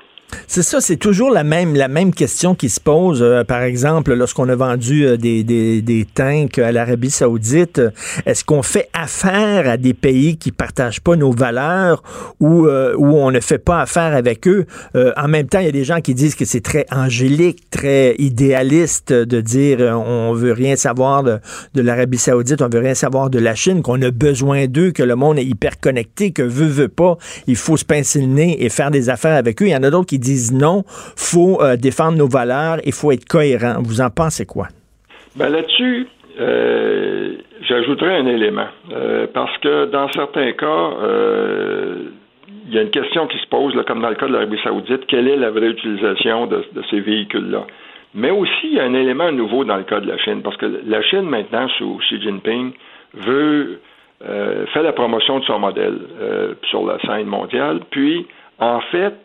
C'est ça, c'est toujours la même, la même question qui se pose. Euh, par exemple, lorsqu'on a vendu euh, des, des, des, tanks à l'Arabie saoudite, est-ce qu'on fait affaire à des pays qui partagent pas nos valeurs ou euh, où on ne fait pas affaire avec eux? Euh, en même temps, il y a des gens qui disent que c'est très angélique, très idéaliste de dire on veut rien savoir de, de l'Arabie saoudite, on veut rien savoir de la Chine, qu'on a besoin d'eux, que le monde est hyper connecté, que veut, veut pas, il faut se pincer le nez et faire des affaires avec eux. Il y en a d'autres qui disent non, faut euh, défendre nos valeurs, il faut être cohérent. Vous en pensez quoi? Ben là-dessus, euh, j'ajouterais un élément. Euh, parce que dans certains cas, il y a une question qui se pose, comme dans le cas de l'Arabie saoudite, quelle est la vraie utilisation de, ces véhicules-là? Mais aussi, il y a un élément nouveau dans le cas de la Chine, parce que la Chine, maintenant, sous Xi Jinping, veut euh, faire la promotion de son modèle euh, sur la scène mondiale. Puis, en fait,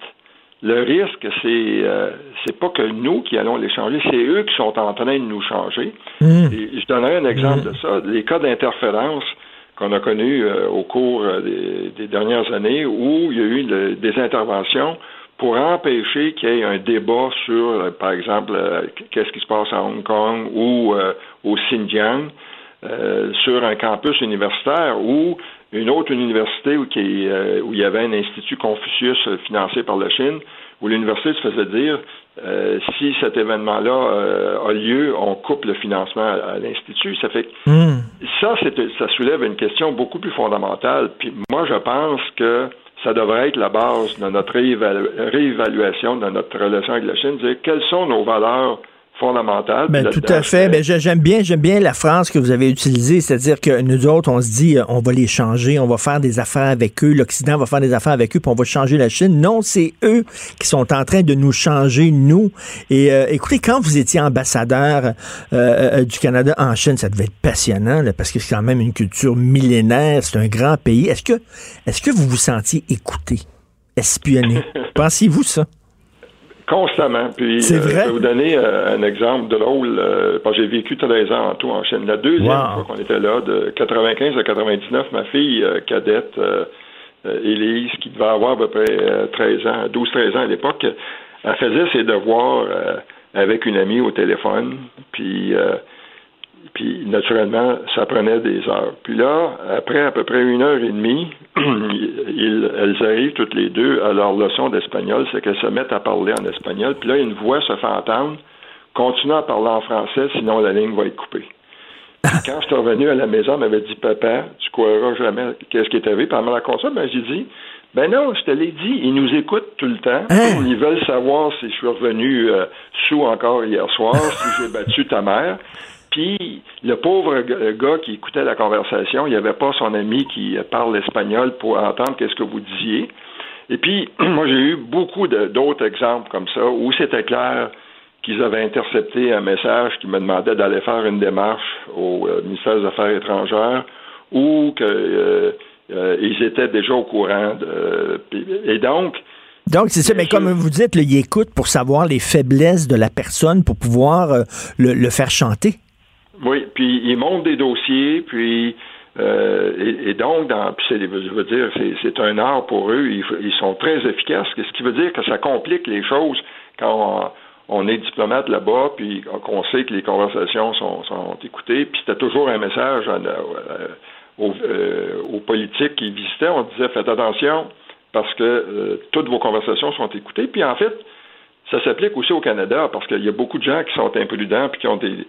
le risque, c'est euh, c'est pas que nous qui allons les changer, c'est eux qui sont en train de nous changer. Mmh. Et je donnerai un exemple mmh. de ça. Les cas d'interférence qu'on a connus euh, au cours euh, des, dernières années où il y a eu des interventions pour empêcher qu'il y ait un débat sur, par exemple, qu'est-ce qui se passe à Hong Kong ou au Xinjiang, sur un campus universitaire ou une autre université où, qui, euh, où il y avait un institut Confucius euh, financé par la Chine, où l'université se faisait dire euh, si cet événement-là a lieu, on coupe le financement à, l'institut. Ça fait que hmm. ça, ça soulève une question beaucoup plus fondamentale. Puis moi, je pense que ça devrait être la base de notre réévaluation de notre relation avec la Chine, dire quelles sont nos valeurs fondamentale. Ben, tout à fait. Ben, j'aime bien, j'aime bien la phrase que vous avez utilisée, c'est-à-dire que nous autres, on se dit, euh, on va les changer, on va faire des affaires avec eux, l'Occident va faire des affaires avec eux, puis on va changer la Chine. Non, c'est eux qui sont en train de nous changer, nous. Et euh, écoutez, quand vous étiez ambassadeur euh, du Canada en Chine, ça devait être passionnant, parce que c'est quand même une culture millénaire, c'est un grand pays. Est-ce que, est-ce que vous vous sentiez écouté, espionné? Pensez-vous ça? Constamment. Puis, euh, je vais vous donner euh, un exemple de drôle. Euh, j'ai vécu 13 ans en tout en Chine. La deuxième fois qu'on était là, de 95 à 99, ma fille cadette, Élise, qui devait avoir à peu près 13 ans, 12-13 ans à l'époque, elle faisait ses devoirs avec une amie au téléphone. Puis puis, naturellement, ça prenait des heures. Puis là, après à peu près une heure et demie, elles arrivent toutes les deux à leur leçon d'espagnol, c'est qu'elles se mettent à parler en espagnol. Puis là, une voix se fait entendre, continue à parler en français, sinon la ligne va être coupée. quand je suis revenu à la maison, elle m'avait dit, papa, tu croiras jamais qu'est-ce qui est arrivé. Puis elle ça, ben, j'ai dit, ben non, je te l'ai dit, ils nous écoutent tout le temps. Hein? Ils veulent savoir si je suis revenu euh, sous encore hier soir, si j'ai battu ta mère. Puis le pauvre gars qui écoutait la conversation, il n'y avait pas son ami qui parle espagnol pour entendre qu'est-ce que vous disiez. Et puis, moi, j'ai eu beaucoup d'autres exemples comme ça où c'était clair qu'ils avaient intercepté un message qui me demandait d'aller faire une démarche au euh, ministère des Affaires étrangères ou qu'ils euh, euh, étaient déjà au courant. De, et donc, donc, c'est ça, mais comme vous dites, là, ils écoutent pour savoir les faiblesses de la personne pour pouvoir le faire chanter. Oui, puis ils montent des dossiers, puis euh, et, donc, dans, je veux dire, c'est un art pour eux. Ils, sont très efficaces, ce qui veut dire que ça complique les choses quand on, est diplomate là-bas, puis qu'on sait que les conversations sont, sont écoutées. Puis c'était toujours un message aux, euh, aux, politiques qui visitaient. On disait faites attention parce que euh, toutes vos conversations sont écoutées. Puis en fait, ça s'applique aussi au Canada parce qu'il y a beaucoup de gens qui sont imprudents puis qui ont des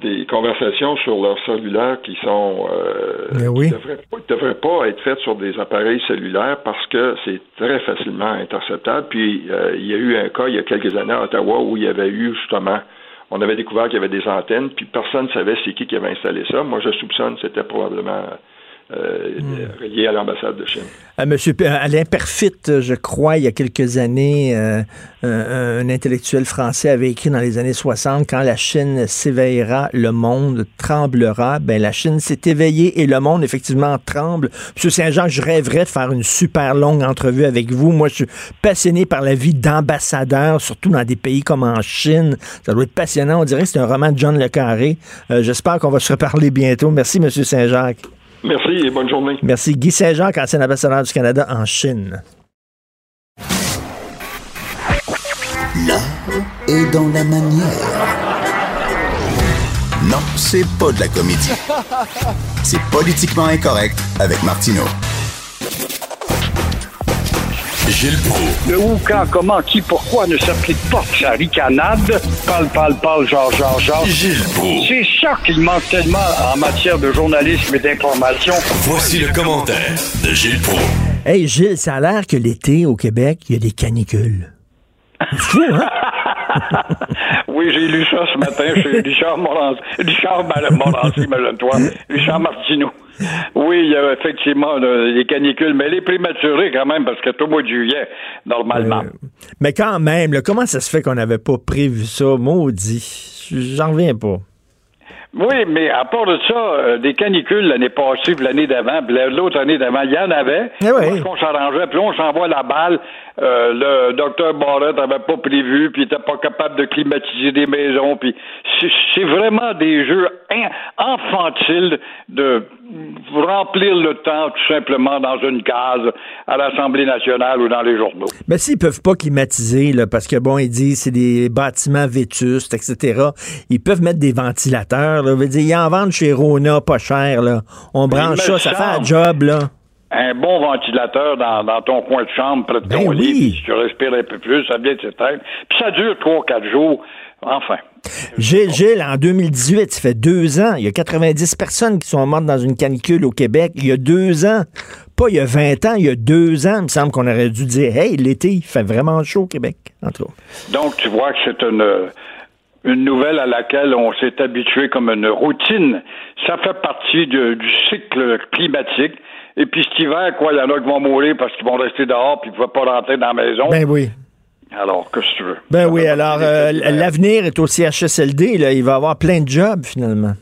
des conversations sur leur cellulaire qui sont euh, devraient, pas être faites sur des appareils cellulaires parce que c'est très facilement interceptable. Puis euh, il y a eu un cas il y a quelques années à Ottawa où il y avait eu justement on avait découvert qu'il y avait des antennes, puis personne ne savait c'est qui qui avait installé ça. Moi, je soupçonne c'était probablement euh, hmm. à l'ambassade de Chine. Euh, Monsieur Alain Perfit, je crois, il y a quelques années, euh, un, intellectuel français avait écrit dans les années 60, quand la Chine s'éveillera, le monde tremblera. Ben, la Chine s'est éveillée et le monde, effectivement, tremble. Monsieur Saint-Jean, je rêverais de faire une super longue entrevue avec vous. Moi, je suis passionné par la vie d'ambassadeur, surtout dans des pays comme en Chine. Ça doit être passionnant. On dirait que c'est un roman de John Le Carré. J'espère qu'on va se reparler bientôt. Merci, Monsieur Saint-Jacques. Merci et bonne journée. Merci. Guy Saint-Jean, ancien ambassadeur du Canada en Chine. L'art est dans la manière. Non, c'est pas de la comédie. C'est politiquement incorrect avec Martineau. Gilles Le où, quand, comment, qui, pourquoi ne s'applique pas sa ricanade? Parle, parle, parle, genre, genre, genre. Gilles C'est ça qu'il manque tellement en matière de journalisme et d'information. Voici le commentaire de Gilles Proulx. Hey Gilles, ça a l'air que l'été au Québec, il y a des canicules. C'est fou, hein? Oui, j'ai lu ça ce matin chez Richard Morancy. Richard Morancy, imagine-toi. Richard Martineau. Oui, il y a effectivement les canicules, mais les prématurées quand même, parce que tout au mois de juillet, normalement. Euh, mais quand même, comment ça se fait qu'on n'avait pas prévu ça? Maudit. J'en reviens pas. Oui, mais à part de ça, euh, des canicules l'année passée, puis l'année d'avant, puis l'autre année d'avant, il y en avait. Eh oui. qu'on s'arrangeait, puis on s'envoie la balle. Euh, le docteur Barrett n'avait pas prévu, puis il était pas capable de climatiser des maisons, puis c'est vraiment des jeux infantiles de remplir le temps tout simplement dans une case à l'Assemblée nationale ou dans les journaux. Mais s'ils peuvent pas climatiser, là, parce que bon, ils disent c'est des bâtiments vétustes, etc. Ils peuvent mettre des ventilateurs. Là, veut dire, ils en vendent chez Rona pas cher. Là. On branche ça, ça fait un job. là un bon ventilateur dans, dans, ton coin de chambre près de ben ton lit, si tu respires un peu plus, ça vient de s'éteindre. Puis ça dure trois, quatre jours. Enfin. Gilles, Gilles, en 2018, ça fait deux ans, il y a 90 personnes qui sont mortes dans une canicule au Québec. Il y a deux ans. Pas il y a 20 ans, il y a deux ans, il me semble qu'on aurait dû dire Hey, l'été, il fait vraiment chaud au Québec, entre autres. Donc, tu vois que c'est une, une nouvelle à laquelle on s'est habitué comme une routine. Ça fait partie du cycle climatique. Et puis cet hiver, quoi, il y en a qui vont mourir parce qu'ils vont rester dehors puis ils ne peuvent pas rentrer dans la maison. Ben oui. Alors, que tu veux? Ben oui, alors euh, l'avenir est au CHSLD, là. Il va avoir plein de jobs finalement.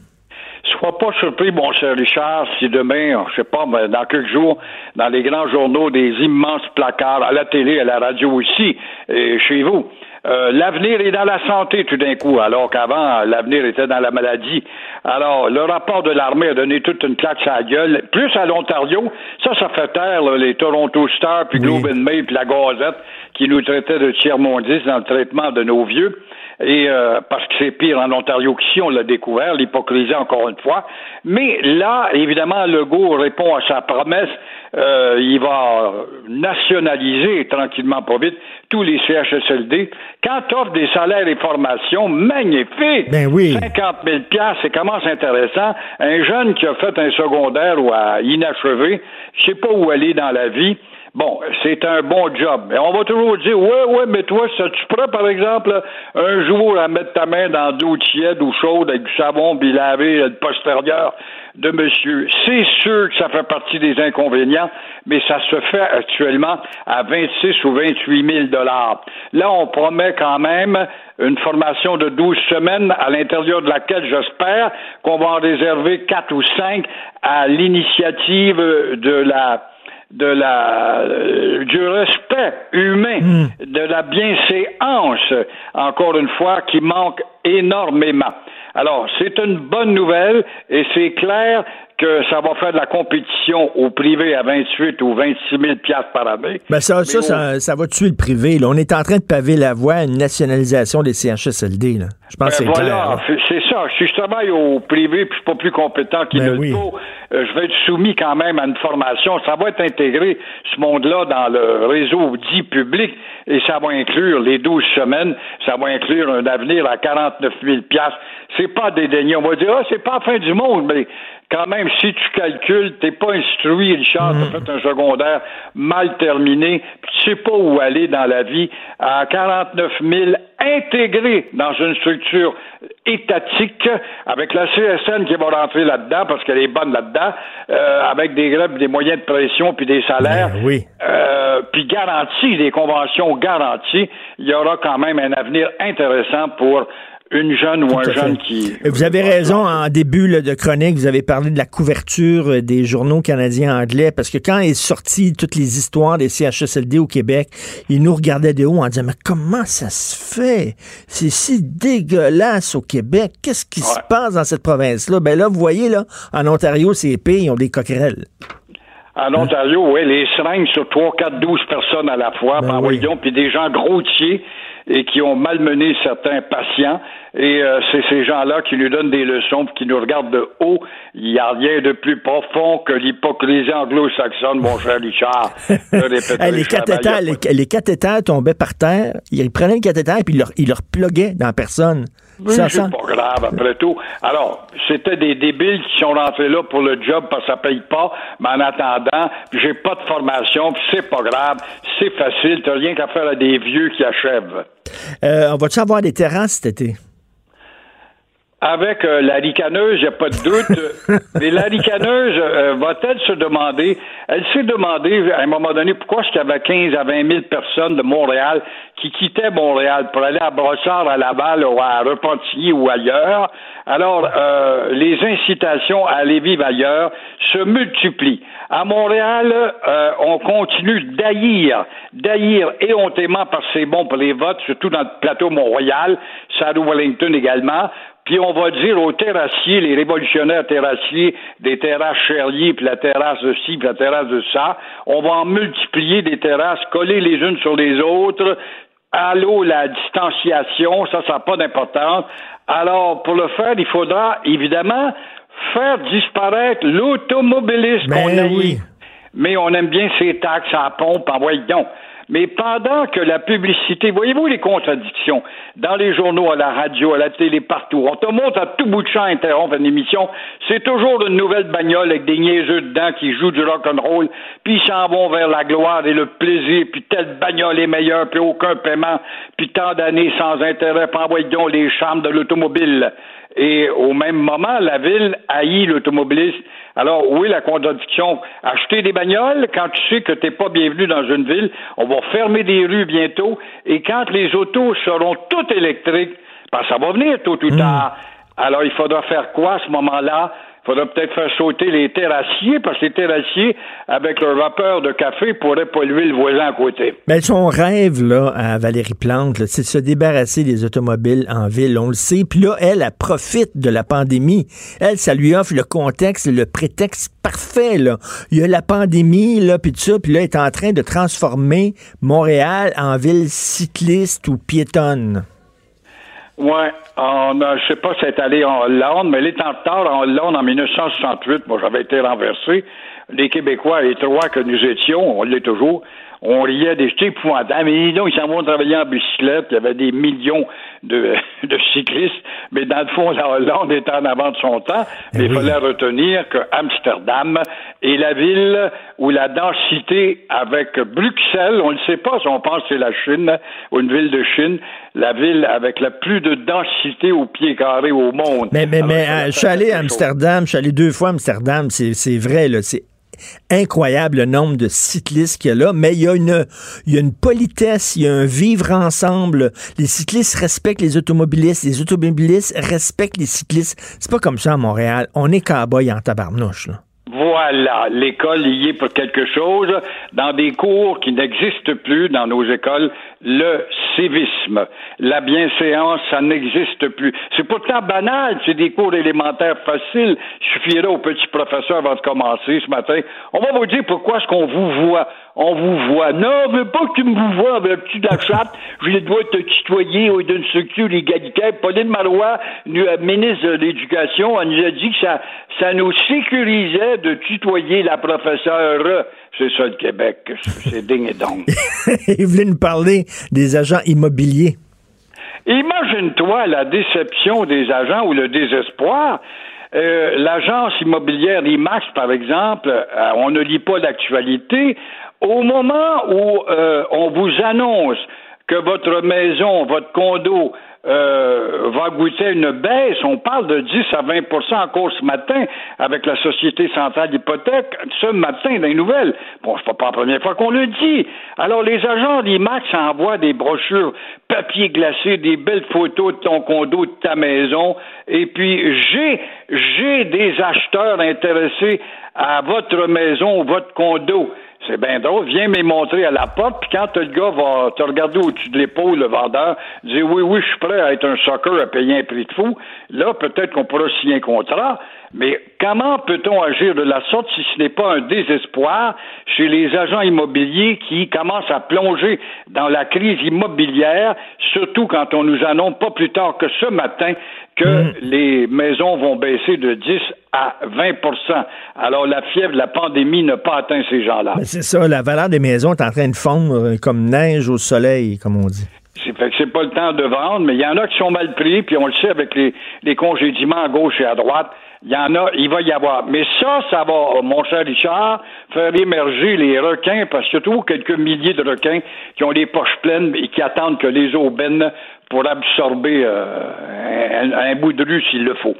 Sois pas surpris, mon cher Richard, si demain, je sais pas, ben, dans quelques jours, dans les grands journaux, des immenses placards, à la télé, à la radio aussi, et chez vous, euh, l'avenir est dans la santé tout d'un coup, alors qu'avant, l'avenir était dans la maladie. Alors, le rapport de l'armée a donné toute une claque à la gueule. Plus à l'Ontario, ça, ça fait taire les Toronto Stars, puis Globe and Mail, puis la Gazette, qui nous traitaient de tiers-mondistes dans le traitement de nos vieux. Et euh, parce que c'est pire en Ontario qu'ici, on l'a découvert, l'hypocrisie encore une fois. Mais là, évidemment, Legault répond à sa promesse. Euh, il va nationaliser tranquillement, pas vite, tous les CHSLD. Quand tu offres des salaires et formations magnifiques, ben oui. 50 000 c'est comment c'est intéressant. Un jeune qui a fait un secondaire ou à inachevé, je sais pas où aller dans la vie, Bon, c'est un bon job. Et on va toujours dire, ouais, ouais, mais toi, ça, tu prends, par exemple, un jour à mettre ta main dans de l'eau tiède ou chaude avec du savon puis laver le postérieur de monsieur. C'est sûr que ça fait partie des inconvénients, mais ça se fait actuellement à 26 ou 28 000 dollars. Là, on promet quand même une formation de 12 semaines à l'intérieur de laquelle j'espère qu'on va en réserver 4 ou 5 à l'initiative de la de la euh, du respect humain, hmm. de la bienséance, encore une fois, qui manque énormément. Alors, c'est une bonne nouvelle et c'est clair que ça va faire de la compétition au privé à 28 ou 26 000 par année. Ben ça, ça, ça, va tuer le privé. On est en train de paver la voie à une nationalisation des CHSLD. Là. Je pense que c'est voilà, C'est ça. Si je travaille au privé puis je suis pas plus compétent qu'il ben le faut, euh, je vais être soumis quand même à une formation. Ça va être intégré, ce monde-là, dans le réseau dit public et ça va inclure les 12 semaines, ça va inclure un avenir à 49 000 C'est pas dédaigné. On va dire, ah, c'est pas la fin du monde, mais quand même, si tu calcules, t'es pas instruit, Richard, t'as mm. fait un secondaire mal terminé, puis tu sais pas où aller dans la vie, à 49 000 intégrés dans une structure étatique, avec la CSN qui va rentrer là-dedans, parce qu'elle est bonne là-dedans, euh, avec des grèves, des moyens de pression, puis des salaires, ben oui. euh, puis garantie, des conventions garanties, il y aura quand même un avenir intéressant pour une jeune ou un jeune qui... Vous avez raison, en début de chronique, vous avez parlé de la couverture euh, des journaux canadiens anglais, parce que quand est sorti toutes les histoires des CHSLD au Québec, ils nous regardaient de haut en disant, mais comment ça se fait? C'est si dégueulasse au Québec. Qu'est-ce qui se passe dans cette province-là? Ben là, vous voyez, là, en Ontario, c'est épais, ils ont des coquerelles. En Ontario, oui, les seringues sur 3, 4, 12 personnes à la fois, ben puis des gens grossiers et qui ont malmené certains patients. Et euh, c'est ces gens-là qui nous donnent des leçons, qui nous regardent de haut. Il n'y a rien de plus profond que l'hypocrisie anglo-saxonne, mon cher Richard. les, cathéters, les, cathéters tombaient par terre. Ils prenaient le cathéter et puis ils leur, ils leur pluguaient dans la personne. Oui, c'est pas grave, après tout. Alors, c'était des débiles qui sont rentrés là pour le job parce que ça paye pas, mais en attendant, j'ai pas de formation, c'est pas grave, c'est facile, t'as rien qu'à faire à des vieux qui achèvent. Euh, on va-tu avoir des terrasses cet été? Avec euh, la ricaneuse, il n'y a pas de doute. Mais la ricaneuse euh, va-t-elle se demander, elle s'est demandé à un moment donné pourquoi est-ce qu'il y avait 15 à 20 000 personnes de Montréal qui quittaient Montréal pour aller à Brossard, à Laval ou à Repentigny ou ailleurs. Alors, euh, les incitations à aller vivre ailleurs se multiplient. À Montréal, on continue d'haïr, d'haïr éhontément parce que c'est bon pour les votes, surtout dans le plateau Mont-Royal, Saddle Wellington également, puis on va dire aux terrassiers, les révolutionnaires terrassiers, des terrasses Cherlier, puis la terrasse de ci, puis la terrasse de ça, on va en multiplier des terrasses collées les unes sur les autres. Allô, la distanciation, ça, ça n'a pas d'importance. Alors, pour le faire, il faudra évidemment faire disparaître l'automobilisme Ben a oui. Mais on aime bien ces taxes à la pompe, envoyez donc. Mais pendant que la publicité, voyez-vous les contradictions? Dans les journaux, à la radio, à la télé, partout. On te montre à tout bout de champ interrompre une émission. C'est toujours une nouvelle bagnole avec des niaiseux dedans qui jouent du rock and roll, puis ils s'en vont vers la gloire et le plaisir, puis telle bagnole est meilleure, puis aucun paiement, puis tant d'années sans intérêt, puis envoyez donc les charmes de l'automobile. Et au même moment, la ville haït l'automobiliste. Alors, où est la contradiction? Acheter des bagnoles quand tu sais que tu n'es pas bienvenu dans une ville, on va fermer des rues bientôt, et quand les autos seront toutes électriques, ben, ça va venir tôt ou tard. Alors, il faudra faire quoi à ce moment-là? Il faudra peut-être faire sauter les terrassiers, parce que les terrassiers, avec leur vapeur de café, pourraient polluer le voisin à côté. Ben, son rêve, là, à Valérie Plante, c'est de se débarrasser des automobiles en ville, on le sait. Puis là, elle, elle profite de la pandémie. Elle, ça lui offre le contexte, le prétexte parfait, là. Il y a la pandémie, là, puis tout ça, puis là, elle est en train de transformer Montréal en ville cycliste ou piétonne. Ouais, on je sais pas si c'est allé en Hollande, mais elle est en retard en Hollande en 1968. Moi, j'avais été renversé. Les Québécois, les que nous étions, on l'est toujours, on riait des jetés épouvantables. Mais non, ils s'en vont travailler en bicyclette. Il y avait des millions de, de cyclistes. Mais dans le fond, la Hollande était en avant de son temps. Mais il fallait retenir que Amsterdam est la ville où la densité avec Bruxelles, on ne sait pas si on pense que c'est la Chine ou une ville de Chine, la ville avec la plus de densité au pied carré au monde. Mais, mais, Alors, mais euh, je suis allé à. Amsterdam, je suis allé deux fois à Amsterdam, c'est c'est vrai, là, c'est incroyable le nombre de cyclistes qu'il y a là, mais il y a une, politesse, il y a un vivre ensemble. Les cyclistes respectent les automobilistes, les automobilistes respectent les cyclistes. C'est pas comme ça à Montréal. On est cow-boy en tabarnouche, là. Voilà, l'école y est pour quelque chose. Dans des cours qui n'existent plus dans nos écoles, le civisme, la bienséance, ça n'existe plus. C'est pourtant banal, c'est des cours élémentaires faciles. Il suffirait au petit professeur avant de commencer ce matin. On va vous dire pourquoi est-ce qu'on vous voit. On vous voit. Non, mais pas que tu me vois avec le petit de la chatte. Je dois te tutoyer d'une structure égalitaire. Pauline Marois, euh, ministre de l'Éducation, nous a dit que ça, ça nous sécurisait de tutoyer la professeure. C'est ça le Québec. C'est digne et donc. Il voulait nous parler des agents immobiliers. Imagine-toi la déception des agents ou le désespoir. Euh, L'agence immobilière IMAX, par exemple, euh, on ne lit pas l'actualité. Au moment où euh, on vous annonce que votre maison, votre condo euh, va goûter une baisse, on parle de 10 à 20% encore ce matin avec la Société centrale d'hypothèque, ce matin dans les nouvelles. Bon, c'est pas la première fois qu'on le dit. Alors, les agents d'IMAX envoient des brochures papier glacé, des belles photos de ton condo, de ta maison, et puis j'ai, j'ai des acheteurs intéressés à votre maison ou votre condo. C'est bien drôle. Viens me montrer à la porte, puis quand le gars va te regarder au-dessus de l'épaule, le vendeur, dire oui, oui, je suis prêt à être un soccer à payer un prix de fou, là, peut-être qu'on pourra signer un contrat, mais comment peut-on agir de la sorte si ce n'est pas un désespoir chez les agents immobiliers qui commencent à plonger dans la crise immobilière, surtout quand on nous annonce pas plus tard que ce matin que les maisons vont baisser de 10 à 20% Alors la fièvre la pandémie n'a pas atteint ces gens-là. Ben, c'est ça, la valeur des maisons est en train de fondre euh, comme neige au soleil, comme on dit. C'est fait que c'est pas le temps de vendre, mais il y en a qui sont mal pris, puis on le sait avec les, les congédiements à gauche et à droite. Il y en a, il va y avoir. Mais ça, ça va, mon cher Richard, faire émerger les requins, parce a toujours quelques milliers de requins qui ont les poches pleines et qui attendent que les aubaines pour absorber euh, un, un bout de rue s'il le faut.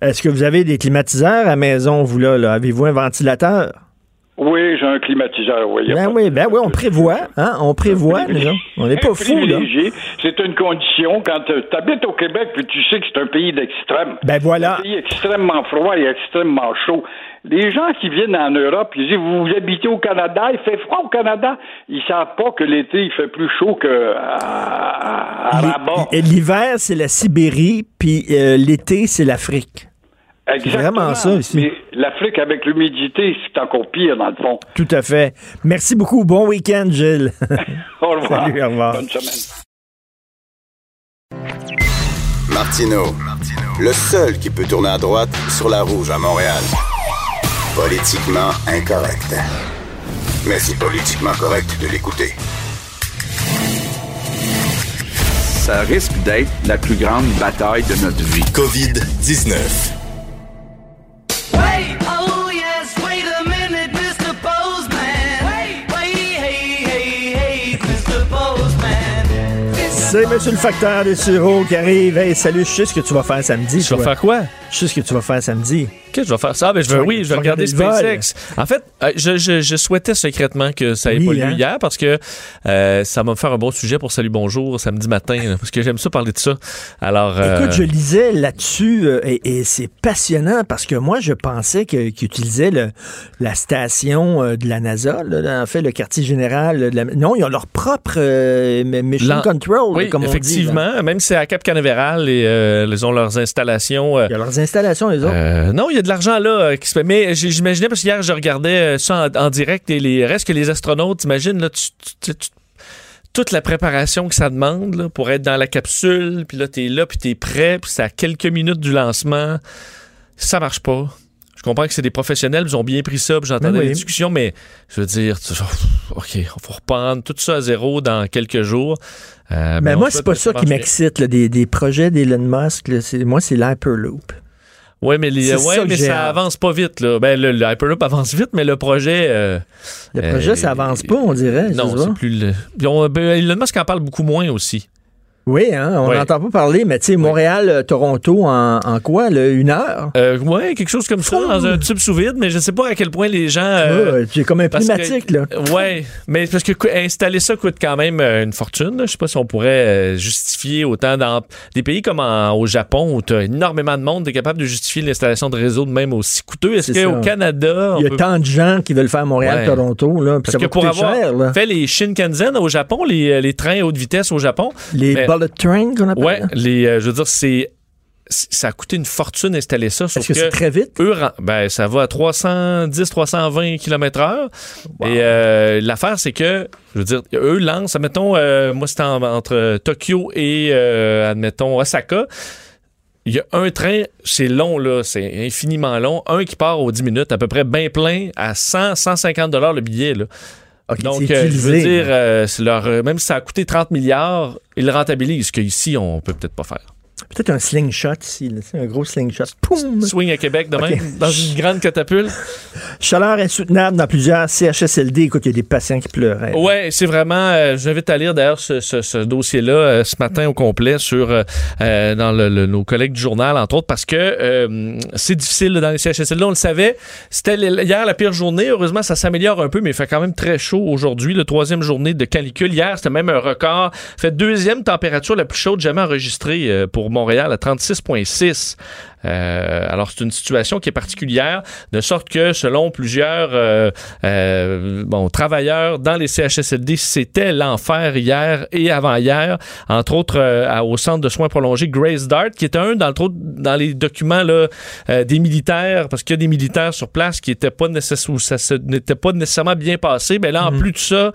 Est-ce que vous avez des climatiseurs à la maison, vous là? là? Avez-vous un ventilateur? Oui, j'ai un climatiseur, oui. Ben oui, ben oui, on prévoit, hein? On prévoit, autres. On n'est pas fous, là. C'est une condition quand tu habites au Québec puis tu sais que c'est un pays d'extrême. Ben voilà. Un pays extrêmement froid et extrêmement chaud. Les gens qui viennent en Europe, ils disent vous habitez au Canada, il fait froid au Canada. Ils savent pas que l'été il fait plus chaud que à, Rabat. L'hiver, c'est la Sibérie, puis euh, l'été, c'est l'Afrique. Exactement. vraiment ça, ici. Mais l'Afrique avec l'humidité, c'est encore pire dans le fond. Tout à fait. Merci beaucoup. Bon week-end, Gilles. Au revoir. Salut, au revoir. Bonne semaine. Martino, le seul qui peut tourner à droite sur la rouge à Montréal. Politiquement incorrect. Mais c'est politiquement correct de l'écouter. Ça risque d'être la plus grande bataille de notre vie. COVID-19. Wait, oh yes, wait a minute, Mr. Postman. Wait, wait, hey, hey, hey, Mr. Postman. C'est Monsieur le facteur des sureaux qui arrive. Hey, salut, je sais ce que tu vas faire samedi. Je vais toi. faire quoi? Je sais ce que tu vas faire samedi. Je vais faire ça? Ben, je vais, Tu vas- oui, je vais regarder. SpaceX. En fait, euh, je, je- je souhaitais secrètement que ça ait Oui, pas lieu hein? hier parce que euh, ça va me faire un bon sujet pour Salut Bonjour samedi matin là, parce que j'aime ça parler de ça. Alors, euh, Écoute, je lisais là-dessus euh, et, et c'est passionnant parce que moi, je pensais qu'ils utilisaient le- la station de la NASA, là, en fait, le quartier général. de la- non, ils ont leur propre mission control, oui, comme on dit. là. effectivement, même si c'est à Cap Canaveral et ils ont leurs installations. Il y a leurs installations, les autres. Non, il y a de l'argent là euh, qui se fait. Mais j'imaginais, parce qu'hier, je regardais euh, ça en, en direct et les restes que les astronautes, t'imagines, là, tu- tu- tu- toute la préparation que ça demande là, pour être dans la capsule, puis là, t'es là, puis t'es prêt, puis c'est à quelques minutes du lancement. Ça marche pas. Je comprends que c'est des professionnels, ils ont bien pris ça, puis j'entendais Ben oui. les discussions, mais je veux dire, tu- OK, il faut reprendre tout ça à zéro dans quelques jours. Euh, Mais on moi, c'est pas ça qui m'excite, des, des projets d'Elon Musk. là, moi, c'est l'Hyperloop. Oui, mais, les, ouais, ça mais ça avance pas vite. Là. Ben, le, le Hyperloop avance vite, mais le projet. euh, Le projet, euh, ça avance pas, on dirait. Non, c'est plus le. Ben, Elon Musk en parle beaucoup moins aussi. Oui, hein, on Ouais. n'entend pas parler, mais tu sais, Montréal, euh, Toronto, en, en quoi, là, une heure? Euh, ouais, quelque chose comme ça, dans un tube sous vide, mais je sais pas à quel point les gens. euh, Ouais, c'est comme un pneumatique, là. Ouais, mais parce que installer ça coûte quand même une fortune. Je sais pas si on pourrait justifier autant dans des pays comme en- au Japon où tu as énormément de monde, tu es capable de justifier l'installation de réseaux de même aussi coûteux. Est-ce qu'au. Canada, Il y a peut- tant de gens qui veulent faire Ouais. Montréal-Toronto, là, Parce ça que va pour avoir cher, là. fait les Shinkansen au Japon, les, les trains haute vitesse au Japon, Les mais- bullet trains qu'on appelle. ouais, là? les, euh, je veux dire, c'est ça a coûté une fortune d'installer ça. Est-ce que c'est très vite? eux, ben, ça va à 310, 320 km heure. Et euh, l'affaire, c'est que, je veux dire, eux lancent, admettons, euh, moi, c'était en- entre Tokyo et, euh, admettons, Osaka. Il y a un train, c'est long, là, c'est infiniment long. Un qui part aux 10 minutes, à peu près bien plein, à 100, 150 dollars le billet, là. Ok, Donc, euh, je veux dire, euh, leur, euh, même si ça a coûté 30 milliards, ils le rentabilisent, ce qu'ici, on peut peut-être pas faire. Peut-être un slingshot ici, là, un gros slingshot. Poum! Swing à Québec demain, dans une grande catapulte. Chaleur insoutenable dans plusieurs CHSLD. Écoute, il y a des patients qui pleuraient. Ouais, c'est vraiment. euh, J'invite à lire d'ailleurs ce, ce- ce dossier-là euh, ce matin au complet sur euh, euh, dans le- le- nos collègues du journal, entre autres, parce que c'est difficile dans les CHSLD. On le savait. C'était hier la pire journée. Heureusement, ça s'améliore un peu, mais il fait quand même très chaud aujourd'hui. La troisième journée de canicule. Hier, c'était même un record. Fait deuxième température la plus chaude jamais enregistrée euh, Montréal à 36,6. Euh, alors, c'est une situation qui est particulière, de sorte que, selon plusieurs euh, euh, bon, travailleurs dans les CHSLD, c'était l'enfer hier et avant-hier, entre autres au centre de soins prolongés Grace Dart, qui est un dans, le, dans les documents là, des militaires, parce qu'il y a des militaires sur place qui étaient pas nécessaire, où ça se- n'était pas nécessairement bien passé. Mais là, en plus de ça,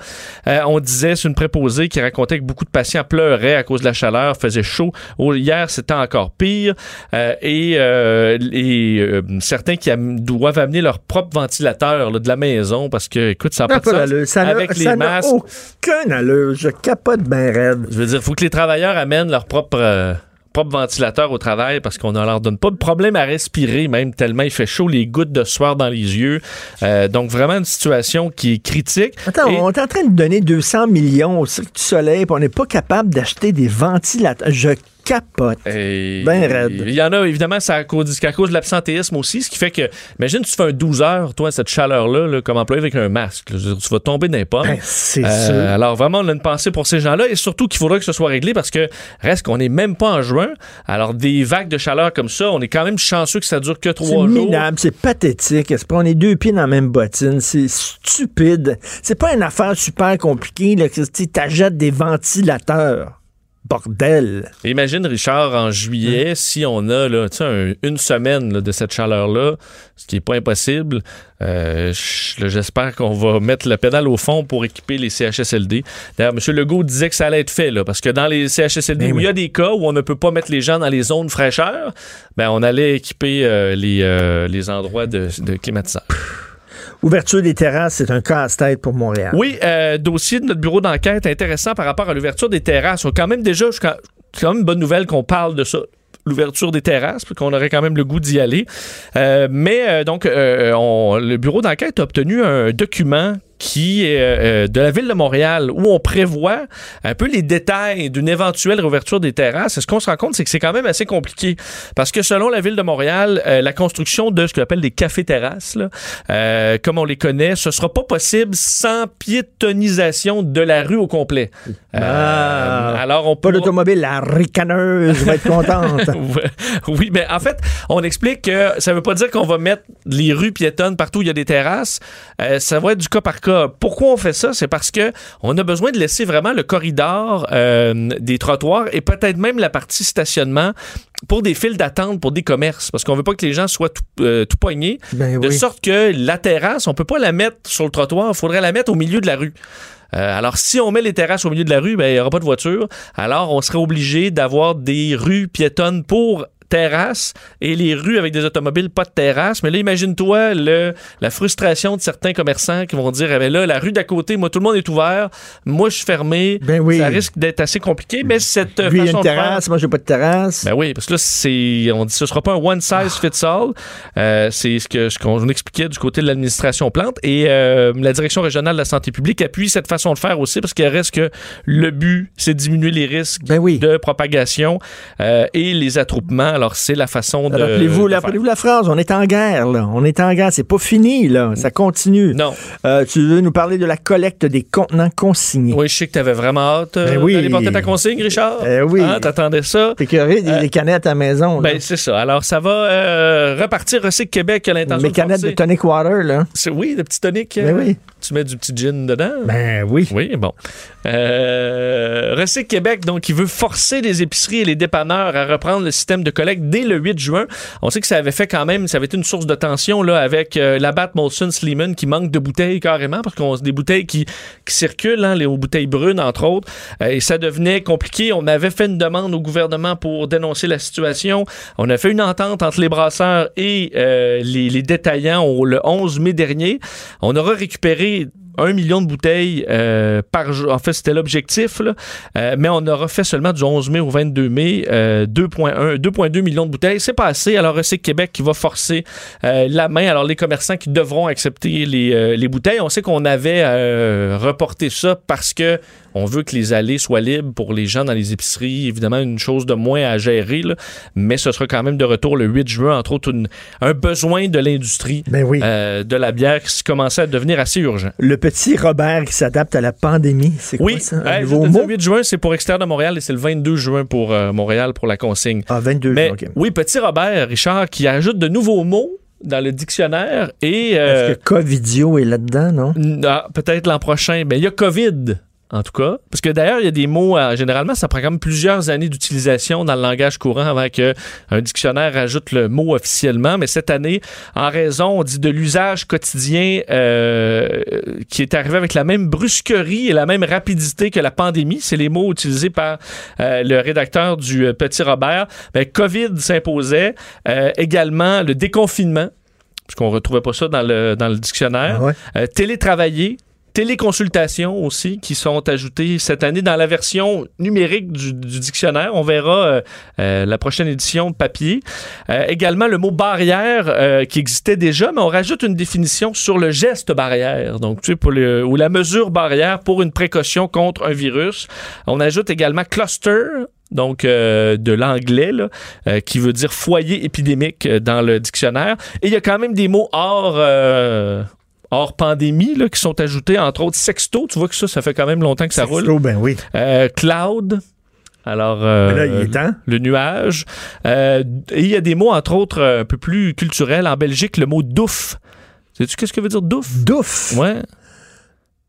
on disait, c'est une préposée qui racontait que beaucoup de patients pleuraient à cause de la chaleur, faisait chaud. Au- hier, c'était encore pire. Euh, et euh, et, euh, certains qui am- doivent amener leur propre ventilateur là, de la maison parce que, écoute, ça n'a pas n'a de pas sens. Ça Avec les ça masques, aucun allure. Je capote bien raide. je veux dire, il faut que les travailleurs amènent leur propre, euh, propre ventilateur au travail parce qu'on ne leur donne pas de problème à respirer, même tellement il fait chaud, les gouttes de sueur dans les yeux. Euh, donc, vraiment une situation qui est critique. Attends, Et- on est en train de donner 200 millions au Cirque du Soleil, puis on n'est pas capable d'acheter des ventilateurs. Je capotent. Et- Ben raide. Il y en a, évidemment, c'est à cause, c'est à cause de l'absentéisme aussi, ce qui fait que, imagine, tu fais un 12 heures, toi, cette chaleur-là, là, comme employé avec un masque. là. Tu vas tomber les pommes. Ben, c'est Euh, sûr. Alors, vraiment, on a une pensée pour ces gens-là et surtout qu'il faudra que ce soit réglé parce que reste qu'on n'est même pas en juin. Alors, des vagues de chaleur comme ça, on est quand même chanceux que ça dure que C'est trois jours. minable, c'est pathétique. C'est pas, on est deux pieds dans la même bottine? C'est stupide. C'est pas une affaire super compliquée, là, que tu des ventilateurs. Bordel. Imagine, Richard, en juillet, si on a là, un- une semaine là, de cette chaleur-là, ce qui n'est pas impossible, euh, j'espère qu'on va mettre le pédale au fond pour équiper les CHSLD. D'ailleurs, M. Legault disait que ça allait être fait, là, parce que dans les CHSLD Ben où oui. il y a des cas où on ne peut pas mettre les gens dans les zones fraîcheur, ben, on allait équiper euh, les, euh, les endroits de, de climatiseurs. Ouverture des terrasses, c'est un casse-tête pour Montréal. Oui, euh, dossier de notre bureau d'enquête intéressant par rapport à l'ouverture des terrasses. Quand même déjà, c'est quand même une bonne nouvelle qu'on parle de ça l'ouverture des terrasses, puis qu'on aurait quand même le goût d'y aller. Euh, mais euh, donc, euh, le bureau d'enquête a obtenu un document qui est euh, de la ville de Montréal où on prévoit un peu les détails d'une éventuelle réouverture des terrasses. Et ce qu'on se rend compte, c'est que c'est quand même assez compliqué parce que selon la ville de Montréal, euh, la construction de ce qu'on appelle des cafés-terrasses, euh, comme on les connaît, ce sera pas possible sans piétonisation de la rue au complet. Ah. alors, on Pas pourra- d'automobile, la ricaneuse va être contente. oui, mais en fait, on explique que ça veut pas dire qu'on va mettre les rues piétonnes partout où il y a des terrasses. Ça va être du cas par cas. Pourquoi on fait ça? C'est parce que on a besoin de laisser vraiment le corridor euh, des trottoirs et peut-être même la partie stationnement pour des files d'attente pour des commerces. Parce qu'on veut pas que les gens soient tout, euh, tout poignés. Ben de oui. sorte que la terrasse, on peut pas la mettre sur le trottoir. Il faudrait la mettre au milieu de la rue. Euh, alors, si on met les terrasses au milieu de la rue, ben, il n'y aura pas de voiture. Alors, on serait obligé d'avoir des rues piétonnes pour terrasses et les rues avec des automobiles, pas de terrasse. Mais là, imagine-toi la frustration de certains commerçants qui vont dire, eh ben là, la rue d'à côté, moi, tout le monde est ouvert. Moi, je suis fermé. Ben oui. Ça risque d'être assez compliqué, mais cette Lui, il y a façon une de faire- terrasse, moi, j'ai pas de terrasse. ben oui, parce que là, c'est, on dit, ce sera pas un one size fits all. Euh, c'est ce que ce qu'on expliquait du côté de l'administration plante et euh, la direction régionale de la santé publique appuie cette façon de faire aussi parce qu'il reste que le but, c'est de diminuer les risques Ben oui. de propagation euh, et les attroupements. Alors c'est la façon de. Rappelez-vous de rappelez la phrase, on est en guerre, là. On est en guerre, c'est pas fini, là. Ça continue. Non. Euh, tu veux nous parler de la collecte des contenants consignés. Oui, je sais que tu avais vraiment hâte euh, Ben oui. d'aller porter ta consigne, Richard. Eh oui. Hein, T'attendais ça. T'es curé des, des canettes à la maison, là. Ben, c'est ça. Alors, ça va euh, repartir. Recycle Québec a l'intention Mes de canettes de tonic water, là. C'est- Oui, le petit tonic. Ben euh, oui. Tu mets du petit gin dedans? Ben oui. Oui, bon. Euh, Recycle Québec, donc, il veut forcer les épiceries et les dépanneurs à reprendre le système de collecte dès le 8 juin. On sait que ça avait fait quand même, ça avait été une source de tension là, avec euh, la Bat Molson Sleeman qui manque de bouteilles carrément, parce qu'on a des bouteilles qui, qui circulent, hein, les bouteilles brunes, entre autres, Euh, et ça devenait compliqué. On avait fait une demande au gouvernement pour dénoncer la situation. On a fait une entente entre les brasseurs et euh, les, les détaillants au- le 11 mai dernier. On aura récupéré un million de bouteilles euh, par jour. En fait, c'était l'objectif. Euh, mais on aura fait seulement du 11 mai au 22 mai euh, 2,1 2,2 millions de bouteilles. C'est pas assez. Alors, Recycle Québec qui va forcer euh, la main. Alors, les commerçants qui devront accepter les, euh, les bouteilles. On sait qu'on avait euh, reporté ça parce que on veut que les allées soient libres pour les gens dans les épiceries. Évidemment, une chose de moins à gérer, là. mais ce sera quand même de retour le 8 juin, entre autres, une- un besoin de l'industrie Ben oui. euh, de la bière qui commençait à devenir assez urgent. Le petit Robert qui s'adapte à la pandémie, c'est quoi Oui, ça? Un hey, nouveau mot? 8 juin, c'est pour extérieur de Montréal et c'est le 22 juin pour euh, Montréal pour la consigne. Ah, 22 Mais OK. oui, petit Robert, Richard, qui ajoute de nouveaux mots dans le dictionnaire et euh, Est-ce que Covidio est là-dedans, non? ah, peut-être l'an prochain. Mais il y a COVID. En tout cas, parce que d'ailleurs, il y a des mots, euh, généralement, ça prend quand même plusieurs années d'utilisation dans le langage courant avant qu'un dictionnaire rajoute le mot officiellement. Mais cette année, en raison, on dit de l'usage quotidien euh, qui est arrivé avec la même brusquerie et la même rapidité que la pandémie, c'est les mots utilisés par euh, le rédacteur du euh, Petit Robert. Ben, COVID s'imposait. Également, le déconfinement, parce qu'on ne retrouvait pas ça dans le, dans le dictionnaire. Ah ouais? Télétravailler, téléconsultations aussi qui sont ajoutées cette année dans la version numérique du, du dictionnaire. On verra euh, euh, la prochaine édition papier. Euh, également le mot barrière euh, qui existait déjà, mais on rajoute une définition sur le geste barrière. Donc, tu sais, pour le, ou la mesure barrière pour une précaution contre un virus. On ajoute également cluster donc euh, de l'anglais, là, euh, qui veut dire foyer épidémique euh, dans le dictionnaire. Et il y a quand même des mots hors, hors pandémie là, qui sont ajoutés, entre autres sexto. Tu vois que ça, ça fait quand même longtemps que ça Sexto, roule. ben oui. Euh, cloud. Alors, euh, là, il est temps. le nuage. Euh, et il y a des mots, entre autres, un peu plus culturels. En Belgique, le mot douf. Sais-tu qu'est-ce que veut dire douf? Douf. Ouais.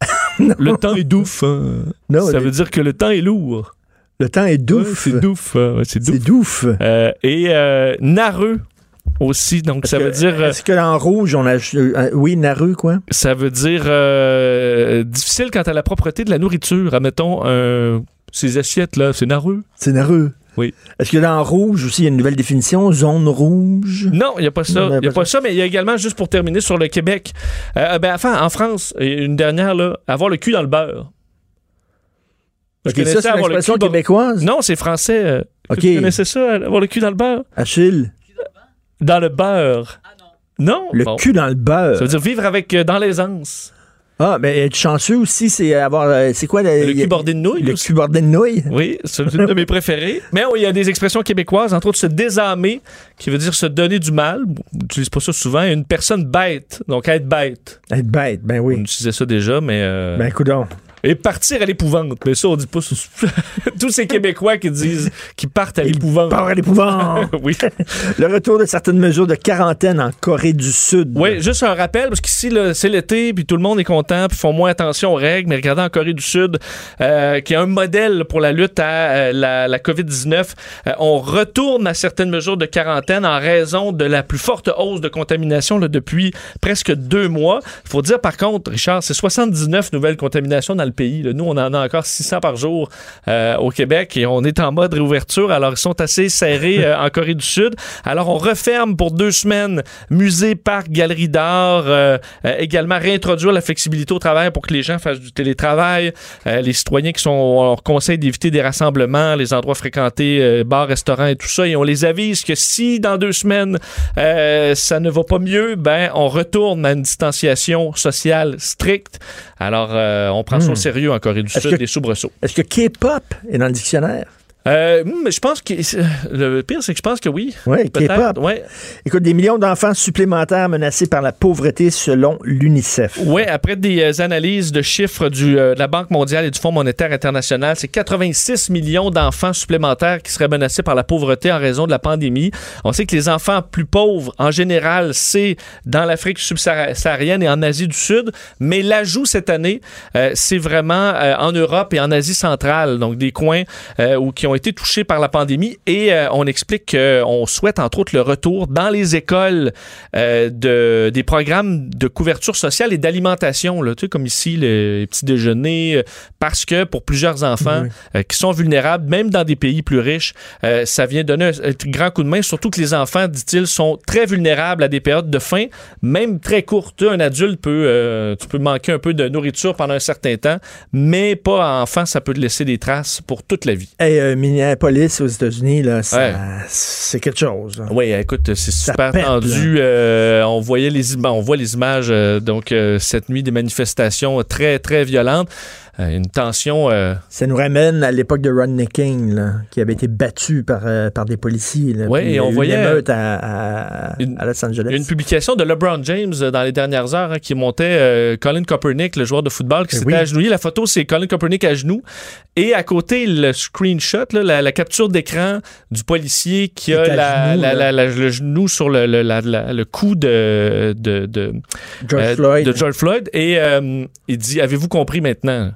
le temps est douf. hein. Non, ça veut dire que le temps est lourd. Le temps est Ouais, douf. c'est douf. ouais, c'est douf. Douf. Euh, et euh, nareux aussi. Donc, ça veut dire. euh, Est-ce que en rouge, on a. euh, oui, Naru, quoi? ça veut dire euh, difficile quant à la propreté de la nourriture. Admettons, euh, ces assiettes, là, c'est nareux. C'est Naru. Oui. Est-ce que dans rouge aussi, il y a une nouvelle définition? Zone rouge? Non, il n'y a pas ça. Il n'y a pas pas ça, mais il y a également, juste pour terminer sur le Québec, euh, ben, enfin, en France, une dernière, là, avoir le cul dans le beurre. Connaissais ça, c'est une expression québécoise? Non, c'est français. euh, Ok. Tu connaissais ça, avoir le cul dans le beurre? Achille, Dans le beurre. non. le Bon. cul dans le beurre. Ça veut dire vivre avec euh, dans l'aisance. Ah, mais être chanceux aussi, c'est avoir. euh, C'est quoi Le a- cul bordé de nouilles. Le aussi. cul bordé de nouilles? Oui, c'est une de mes préférées. Mais oui, il y a des expressions québécoises, entre autres se désamer, qui veut dire se donner du mal. On n'utilise pas ça souvent. Une personne bête, donc être bête. Être bête, ben On oui. utilisait ça déjà, mais... euh, Ben, coudon. Et partir à l'épouvante. Mais ça, on dit pas... Tous ces Québécois qui disent qu'ils partent à l'épouvante. Part à l'épouvante. oui. Le retour de certaines mesures de quarantaine en Corée du Sud. Oui, juste un rappel, parce qu'ici, c'est l'été, puis tout le monde est content, puis font moins attention aux règles. Mais regardez en Corée du Sud, euh, qui est un modèle pour la lutte à euh, la, la COVID-19, euh, on retourne à certaines mesures de quarantaine en raison de la plus forte hausse de contamination là, depuis presque deux mois. Il faut dire, par contre, Richard, c'est 79 nouvelles contaminations dans le pays. là. Nous, on en a encore 600 par jour euh, au Québec et on est en mode réouverture. Alors, ils sont assez serrés euh, en Corée du Sud. Alors, on referme pour deux semaines musées, parcs, galeries d'art. euh, également, réintroduire la flexibilité au travail pour que les gens fassent du télétravail. Les citoyens qui sont, on leur conseille d'éviter des rassemblements, les endroits fréquentés, bars, restaurants et tout ça. Et on les avise que si dans deux semaines, ça ne va pas mieux, ben, on retourne à une distanciation sociale stricte. Alors, on prend au Hmm. Sérieux en Corée du Sud, que- des soubresauts. Est-ce que K-pop est dans le dictionnaire? Euh, hmm, je pense que le pire, c'est que je pense que oui. Oui, Peut-être. K-pop. Ouais. Écoute, des millions d'enfants supplémentaires menacés par la pauvreté selon l'UNICEF. Oui, après des euh, analyses de chiffres du, euh, de la Banque mondiale et du Fonds monétaire international, c'est 86 millions d'enfants supplémentaires qui seraient menacés par la pauvreté en raison de la pandémie. On sait que les enfants plus pauvres, en général, c'est dans l'Afrique subsaharienne et en Asie du Sud, mais l'ajout cette année, euh, c'est vraiment euh, en Europe et en Asie centrale, donc des coins euh, où, qui ont été touchés par la pandémie. Et euh, on explique qu'on souhaite, entre autres, le retour dans les écoles euh, de, des programmes de couverture sociale et d'alimentation, là, tu sais, comme ici, le, les petits déjeuners, euh, parce que pour plusieurs enfants Oui. euh, qui sont vulnérables, même dans des pays plus riches, euh, ça vient donner un, un grand coup de main, surtout que les enfants, dit-il, sont très vulnérables à des périodes de faim, même très courtes. Un adulte peut, euh, tu peux manquer un peu de nourriture pendant un certain temps, mais pas enfant, ça peut te laisser des traces pour toute la vie. Hey, euh, Minneapolis aux États-Unis, Ouais. c'est quelque chose. Oui, écoute, c'est super pète, tendu. Euh, on voyait les on voit les images euh, donc euh, cette nuit des manifestations très très violentes, une tension. euh, Ça nous ramène à l'époque de Rodney King, là, qui avait été battu par, euh, par des policiers. y et on voyait- émeute à, à- Une- à Los Angeles. Une publication de LeBron James euh, dans les dernières heures hein, qui montait euh, Colin Kaepernick, le joueur de football, qui Eh s'était oui. agenouillé. La photo, c'est Colin Kaepernick à genoux. Et à côté, le screenshot, là, la, la capture d'écran du policier qui a la- genoux, la- le genou sur le, le, le cou de, de, de, George euh, Floyd. de George Floyd. Et euh, il dit Avez-vous compris maintenant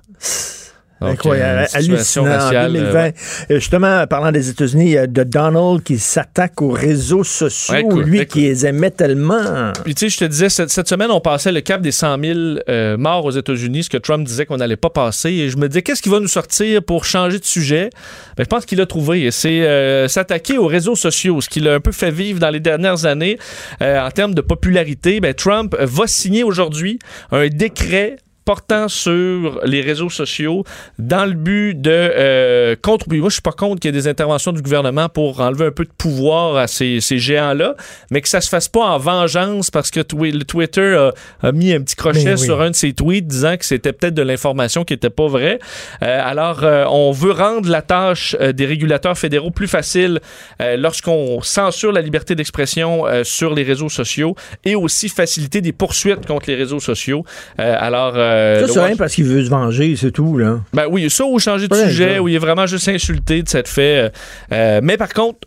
Incroyable, euh, hallucinant. en 2020. euh, ouais. Euh, Justement, parlant des États-Unis, de Donald qui s'attaque aux réseaux sociaux, Ouais, lui qui les aimait tellement. Puis tu sais, je te disais, cette, cette semaine, on passait le cap des 100 000 euh, morts aux États-Unis, ce que Trump disait qu'on n'allait pas passer. Et je me disais, qu'est-ce qui va nous sortir pour changer de sujet? Ben, je pense qu'il a trouvé. C'est euh, s'attaquer aux réseaux sociaux, ce qu'il a un peu fait vivre dans les dernières années euh, en termes de popularité. Ben, Trump va signer aujourd'hui un décret portant sur les réseaux sociaux dans le but de euh, contre. Moi, je suis pas contre qu'il y ait des interventions du gouvernement pour enlever un peu de pouvoir à ces, ces géants-là, mais que ça se fasse pas en vengeance parce que le Twitter a, a mis un petit crochet Ben oui. sur un de ses tweets disant que c'était peut-être de l'information qui était pas vraie. Euh, alors, euh, on veut rendre la tâche euh, des régulateurs fédéraux plus facile lorsqu'on censure la liberté d'expression sur les réseaux sociaux et aussi faciliter des poursuites contre les réseaux sociaux. Alors, euh, Ça, c'est rien parce qu'il veut se venger, c'est tout, là. ben oui, ça ou changer de Ouais, sujet, où il est vraiment juste insulté de cette fait. euh, euh, mais par contre,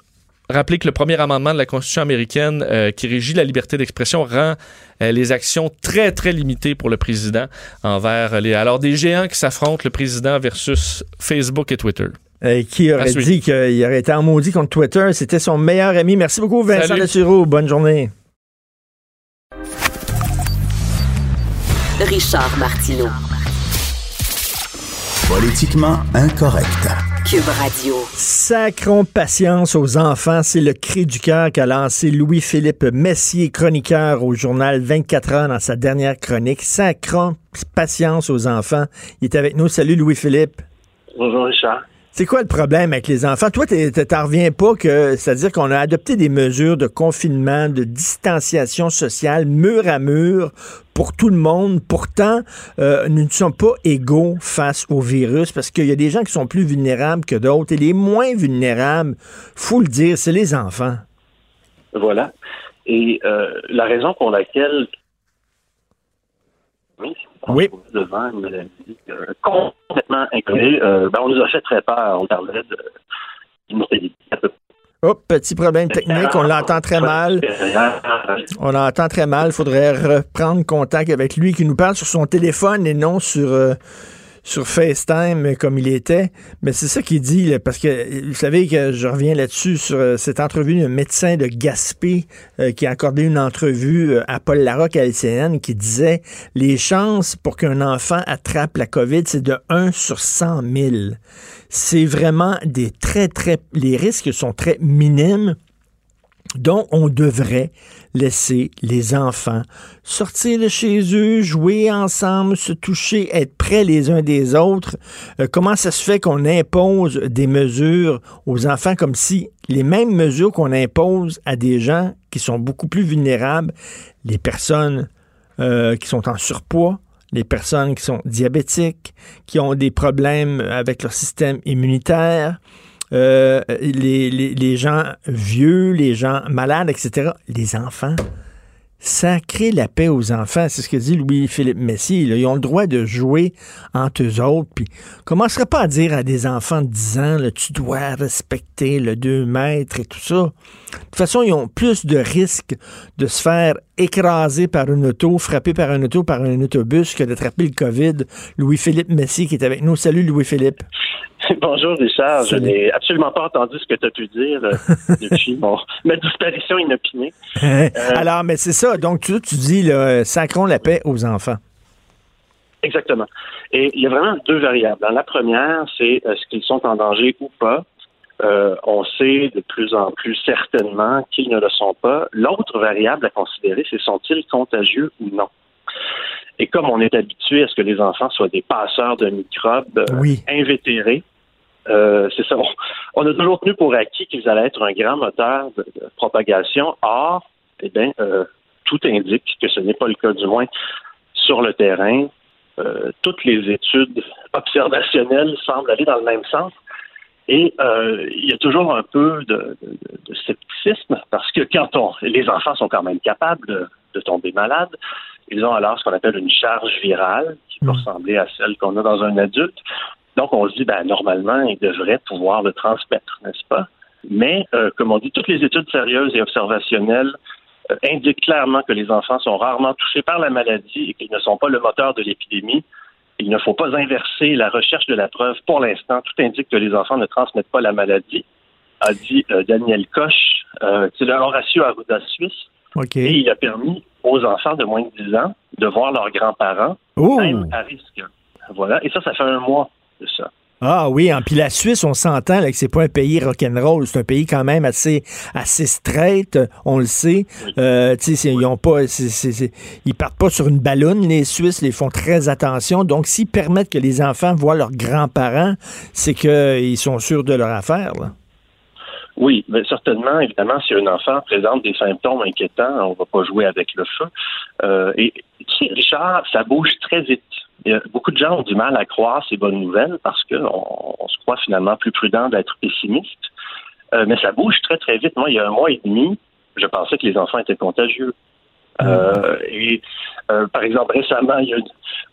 rappelez que le premier amendement de la Constitution américaine euh, qui régit la liberté d'expression rend euh, les actions très, très limitées pour le président envers les... Alors, des géants qui s'affrontent, le président versus Facebook et Twitter. Euh, qui aurait dit qu'il aurait été en maudit contre Twitter. C'était son meilleur ami. Merci beaucoup, Vincent Salut. Dessureau. Bonne journée. Richard Martineau. Politiquement incorrect. Cube Radio. Sacrons patience aux enfants, c'est le cri du cœur qu'a lancé Louis-Philippe Messier, chroniqueur au journal 24 heures dans sa dernière chronique. Sacrons patience aux enfants. Il est avec nous. Salut Louis-Philippe. Bonjour Richard. C'est quoi le problème avec les enfants? Toi, t'en reviens pas que, c'est-à-dire qu'on a adopté des mesures de confinement, de distanciation sociale, mur à mur, pour tout le monde. Pourtant, euh, nous ne sommes pas égaux face au virus parce qu'il y a des gens qui sont plus vulnérables que d'autres. Et les moins vulnérables, faut le dire, c'est les enfants. Voilà. Et euh, la raison pour laquelle Oui. devant une maladie euh, complètement inconnue, euh, ben, on nous a fait très peur. On parlait de d'une mortalité à peu Oh, petit problème technique, on l'entend très mal. On l'entend très mal. Il faudrait reprendre contact avec lui qui nous parle sur son téléphone et non sur, euh, sur FaceTime euh, comme il était. Mais c'est ça qu'il dit, parce que vous savez que je reviens là-dessus sur euh, cette entrevue d'un médecin de Gaspé euh, qui a accordé une entrevue à Paul Larocque à LCN qui disait les chances pour qu'un enfant attrape la COVID, c'est de 1 sur 100 000. C'est vraiment des très, très... Les risques sont très minimes. Donc, on devrait laisser les enfants sortir de chez eux, jouer ensemble, se toucher, être près les uns des autres. Euh, comment ça se fait qu'on impose des mesures aux enfants comme si les mêmes mesures qu'on impose à des gens qui sont beaucoup plus vulnérables, les personnes euh, qui sont en surpoids, les personnes qui sont diabétiques, qui ont des problèmes avec leur système immunitaire, euh, les, les, gens vieux, les gens malades, etc., les enfants. Sacrer la paix aux enfants, c'est ce que dit Louis-Philippe Messier. là. Ils ont le droit de jouer entre eux autres. Puis, commencerait pas à dire à des enfants de 10 ans, là, tu dois respecter le 2 mètres et tout ça. De toute façon, ils ont plus de risques de se faire écraser par une auto, frapper par un auto, par un autobus que d'attraper le COVID. Louis-Philippe Messier qui est avec nous. Salut Louis-Philippe. Bonjour Richard. Je n'ai absolument pas entendu ce que tu as pu dire euh, depuis mon, ma disparition inopinée. Alors, mais c'est ça. Donc, tu, tu dis, là, sacrons la paix aux enfants. Exactement. Et il y a vraiment deux variables. La première, c'est est-ce qu'ils sont en danger ou pas. Euh, on sait de plus en plus certainement qu'ils ne le sont pas. L'autre variable à considérer, c'est sont-ils contagieux ou non? Et comme on est habitué à ce que les enfants soient des passeurs de microbes euh, Oui. invétérés, euh, c'est ça. On, on a toujours tenu pour acquis qu'ils allaient être un grand moteur de, de propagation. Or, eh bien, euh, tout indique que ce n'est pas le cas, du moins sur le terrain. Euh, toutes les études observationnelles semblent aller dans le même sens. Et euh, il y a toujours un peu de, de- de scepticisme parce que quand on, les enfants sont quand même capables de, de tomber malades, ils ont alors ce qu'on appelle une charge virale qui peut ressembler à celle qu'on a dans un adulte. Donc on se dit, ben normalement, ils devraient pouvoir le transmettre, n'est-ce pas? Mais euh, comme on dit, toutes les études sérieuses et observationnelles euh, indiquent clairement que les enfants sont rarement touchés par la maladie et qu'ils ne sont pas le moteur de l'épidémie. Il ne faut pas inverser la recherche de la preuve. Pour l'instant, tout indique que les enfants ne transmettent pas la maladie, a dit euh, Daniel Koch. Euh, c'est le Horacio Arruda suisse. OK. Et il a permis aux enfants de moins de 10 ans de voir leurs grands-parents, Oh! même à risque. Voilà. Et ça, ça fait un mois de ça. Ah oui, hein, puis la Suisse, on s'entend là, que c'est pas un pays rock'n'roll, c'est un pays quand même assez assez straight, on le sait. Euh, ils ont pas, c'est- c'est- c'est- ils partent pas sur une ballonne. Les Suisses, les font très attention. Donc, s'ils permettent que les enfants voient leurs grands-parents, c'est qu'ils sont sûrs de leur affaire. Là. Oui, mais certainement, évidemment, si un enfant présente des symptômes inquiétants, on va pas jouer avec le feu. Euh, et tu sais, Richard, ça bouge très vite. Beaucoup de gens ont du mal à croire ces bonnes nouvelles parce qu'on on se croit finalement plus prudent d'être pessimiste. Euh, mais ça bouge très, très vite. Moi, il y a un mois et demi, je pensais que les enfants étaient contagieux. Euh, et euh, par exemple, récemment, il y a une,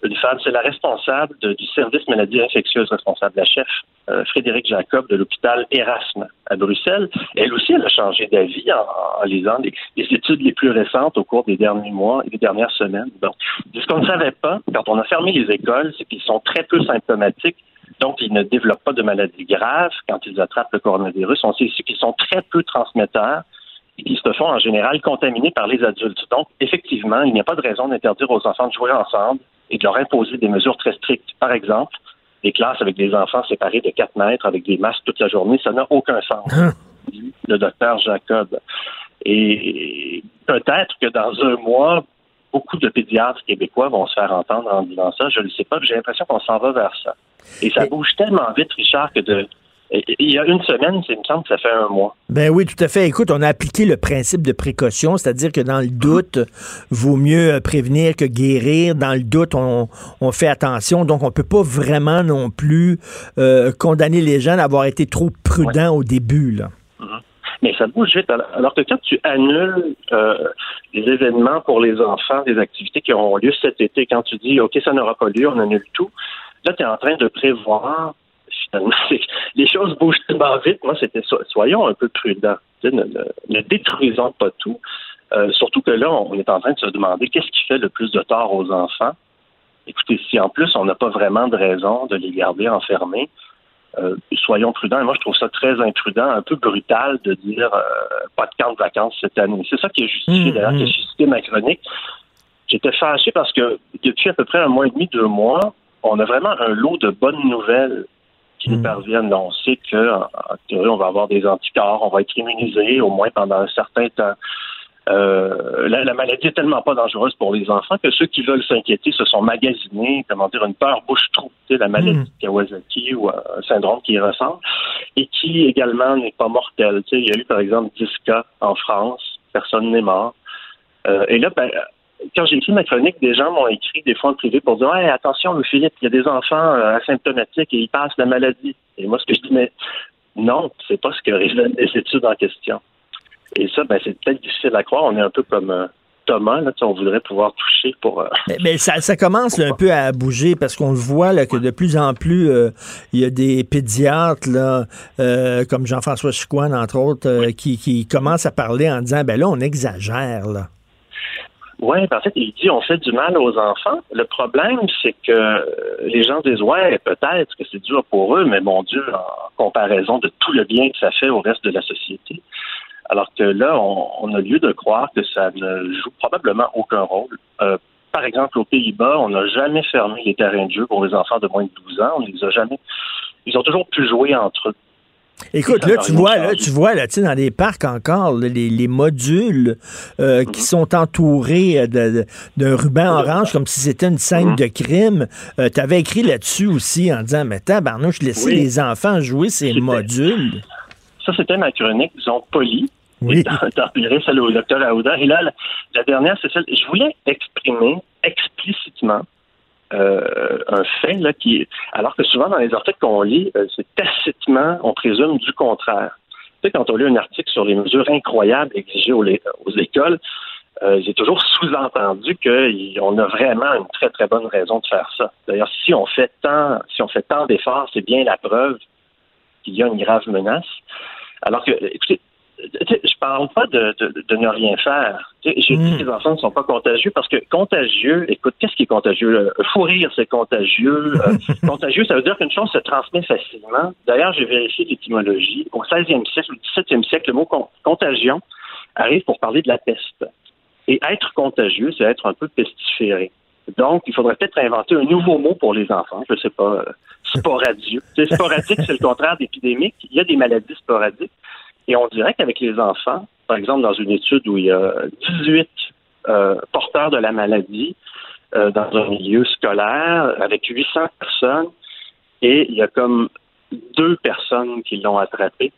une femme, c'est la responsable du service maladies infectieuses responsable, la chef, euh, Frédéric Jacob de l'hôpital Erasme à Bruxelles. Elle aussi, elle a changé d'avis en, en lisant les, les études les plus récentes au cours des derniers mois et des dernières semaines. Donc, ce qu'on ne savait pas quand on a fermé les écoles, c'est qu'ils sont très peu symptomatiques. Donc, ils ne développent pas de maladies graves quand ils attrapent le coronavirus. On sait aussi qu'ils sont très peu transmetteurs qui se font en général contaminés par les adultes. Donc, effectivement, il n'y a pas de raison d'interdire aux enfants de jouer ensemble et de leur imposer des mesures très strictes. Par exemple, des classes avec des enfants séparés de 4 mètres avec des masques toute la journée, ça n'a aucun sens. dit Le docteur Jacob. Et peut-être que dans un mois, beaucoup de pédiatres québécois vont se faire entendre en disant ça. Je ne sais pas, mais j'ai l'impression qu'on s'en va vers ça. Et ça bouge tellement vite, Richard, que de il y a une semaine, il me semble que ça fait un mois. Ben oui, tout à fait. Écoute, on a appliqué le principe de précaution, c'est-à-dire que dans le doute, vaut mieux euh, prévenir que guérir. Dans le doute, on, on fait attention. Donc, on peut pas vraiment non plus euh, condamner les gens d'avoir été trop prudents au début. Là. Mais ça bouge vite. Alors que quand tu annules euh, des événements pour les enfants, des activités qui auront lieu cet été, quand tu dis OK, ça n'aura pas lieu, on annule tout, là, tu es en train de prévoir finalement. Les choses bougent tellement vite. Moi, c'était so- soyons un peu prudents. Ne, ne- ne détruisons pas tout. Euh, surtout que là, on est en train de se demander qu'est-ce qui fait le plus de tort aux enfants. Écoutez, si en plus on n'a pas vraiment de raison de les garder enfermés, euh, soyons prudents. Et moi, je trouve ça très imprudent, un peu brutal de dire euh, pas de camp de vacances cette année. C'est ça qui a justifié, Mmh, d'ailleurs, qui a mmh. suscité ma chronique. J'étais fâché parce que depuis à peu près un mois et demi, deux mois, on a vraiment un lot de bonnes nouvelles qui nous parviennent. On sait que, en, en théorie, on va avoir des anticorps, on va être immunisé au moins pendant un certain temps. Euh, la, la maladie est tellement pas dangereuse pour les enfants que ceux qui veulent s'inquiéter se sont magasinés, comment dire, une peur bouche-trou, la maladie de Kawasaki ou un syndrome qui y ressemble, et qui également n'est pas mortel. Il y a eu par exemple 10 cas en France, personne n'est mort. Euh, et là, ben, quand j'ai écrit ma chronique, des gens m'ont écrit des fois en privé pour dire ouais, attention, Philippe, il y a des enfants euh, asymptomatiques et ils passent la maladie. Et moi, ce que je dis, mais non, c'est pas ce que révèlent les études en question. Et ça, ben, c'est peut-être difficile à croire. On est un peu comme euh, Thomas, là, on voudrait pouvoir toucher pour. euh, Mais, ça, ça commence un peu à bouger parce qu'on le voit là, que de plus en plus, il y a des pédiatres là, comme Jean-François Chicoine, entre autres, qui, qui commencent à parler en disant ben là, on exagère. Oui, en fait, il dit on fait du mal aux enfants. Le problème, c'est que euh, les gens disent ouais, peut-être que c'est dur pour eux, mais mon Dieu, en comparaison de tout le bien que ça fait au reste de la société. Alors que là, on, on a lieu de croire que ça ne joue probablement aucun rôle. Euh, par exemple, aux Pays-Bas, on n'a jamais fermé les terrains de jeu pour les enfants de moins de 12 ans. On les a jamais. Ils ont toujours pu jouer entre eux. Écoute, là, tu vois, là, tu vois, là, tu sais, dans des parcs encore, là, les, les modules euh, qui sont entourés euh, d'un ruban orange comme si c'était une scène de crime. tu avais écrit là-dessus aussi en disant, mais tabarnouche, laissez Oui. les enfants jouer ces modules. Ça, c'était ma chronique, disons, polie. Oui. Et t'en- T'en replierais celle au docteur Aouda. Et là, la, la dernière, c'est celle. Je voulais exprimer explicitement euh, un fait là qui, alors que souvent dans les articles qu'on lit, euh, c'est tacitement, on présume du contraire. Tu sais, quand on lit un article sur les mesures incroyables exigées aux, écoles, euh, j'ai toujours sous-entendu qu'on a vraiment une très très bonne raison de faire ça. D'ailleurs, si on fait tant, si on fait tant d'efforts, c'est bien la preuve qu'il y a une grave menace. Alors que, écoutez, je parle pas de, de, de ne rien faire. Sais, J'ai dit que les enfants ne sont pas contagieux parce que contagieux, écoute, qu'est-ce qui est contagieux? Fou rire, c'est contagieux. Euh, contagieux, ça veut dire qu'une chose se transmet facilement. D'ailleurs, j'ai vérifié l'étymologie. Au 16e siècle, au 17e siècle, le mot con- contagion arrive pour parler de la peste. Et être contagieux, c'est être un peu pestiféré. Donc, il faudrait peut-être inventer un nouveau mot pour les enfants. Je sais pas, euh, sais, sporadique, c'est le contraire d'épidémique. Il y a des maladies sporadiques. Et on dirait qu'avec les enfants, par exemple, dans une étude où il y a 18 euh, porteurs de la maladie euh, dans un milieu scolaire avec 800 personnes, et il y a comme deux personnes qui l'ont attrapé.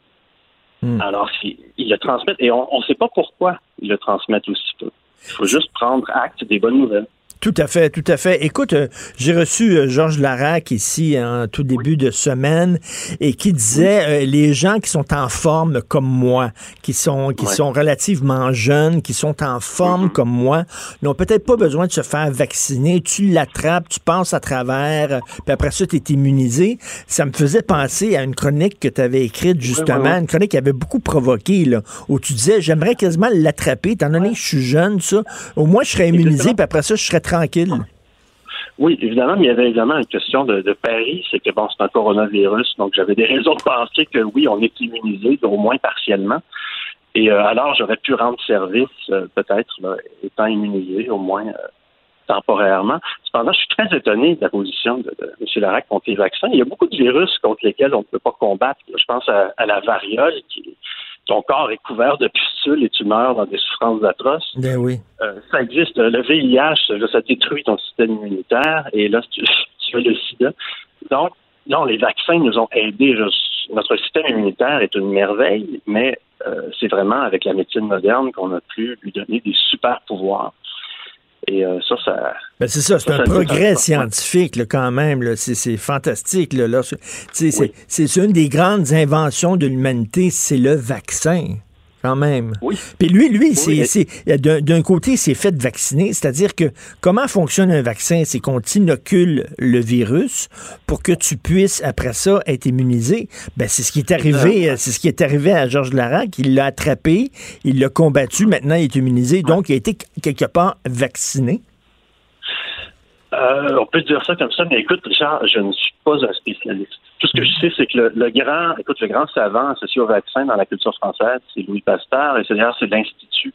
Alors, il ils le transmettent, et on ne sait pas pourquoi ils le transmettent aussi peu. Il faut juste prendre acte des bonnes nouvelles. Tout à fait, tout à fait. Écoute, euh, j'ai reçu euh, Georges Larac ici en tout début de semaine et qui disait euh, les gens qui sont en forme comme moi, qui sont qui Ouais. sont relativement jeunes, qui sont en forme comme moi, n'ont peut-être pas besoin de se faire vacciner. Tu l'attrapes, tu passes à travers, puis après ça, tu es immunisé. Ça me faisait penser à une chronique que tu avais écrite justement, ouais, ouais. une chronique qui avait beaucoup provoqué, là, où tu disais j'aimerais quasiment l'attraper, étant donné que je suis jeune, ça. Au moins, je serais immunisé, puis après ça, je serais Oui, évidemment, mais il y avait évidemment une question de, de pari, c'est que bon, c'est un coronavirus, donc j'avais des raisons de penser que oui, on est immunisé, au moins partiellement. Et euh, alors, j'aurais pu rendre service, euh, peut-être, étant immunisé, au moins euh, temporairement. Cependant, je suis très étonné de la position de, M. Larac contre les vaccins. Il y a beaucoup de virus contre lesquels on ne peut pas combattre. Je pense à, à la variole, qui ton corps est couvert de pustules et tu meurs dans des souffrances atroces. Ben oui. Euh, ça existe. Le VIH, ça détruit ton système immunitaire et là, tu, tu as le sida. Donc, non, les vaccins nous ont aidés. Notre système immunitaire est une merveille, mais euh, c'est vraiment avec la médecine moderne qu'on a pu lui donner des super pouvoirs. Et euh, ça, ça. Ben c'est ça, c'est un ça progrès scientifique là, quand même. là. C'est, c'est fantastique. Là, Là, c'est, c'est une des grandes inventions de l'humanité, c'est le vaccin. Quand même. Oui. Puis lui, lui, c'est- d'un, côté, c'est fait vacciner, c'est-à-dire que comment fonctionne un vaccin? C'est qu'on t'inocule le virus pour que tu puisses, après ça, être immunisé. Ben, c'est ce qui est arrivé, c'est ce qui est arrivé à Georges Larac. Il l'a attrapé, il l'a combattu, maintenant il est immunisé, donc il a été quelque part vacciné. Euh, on peut dire ça comme ça, mais écoute, Richard, je ne suis pas un spécialiste. Tout ce que je sais, c'est que le, grand, écoute, le grand savant associé au vaccin dans la culture française, c'est Louis Pasteur, et c'est d'ailleurs c'est l'Institut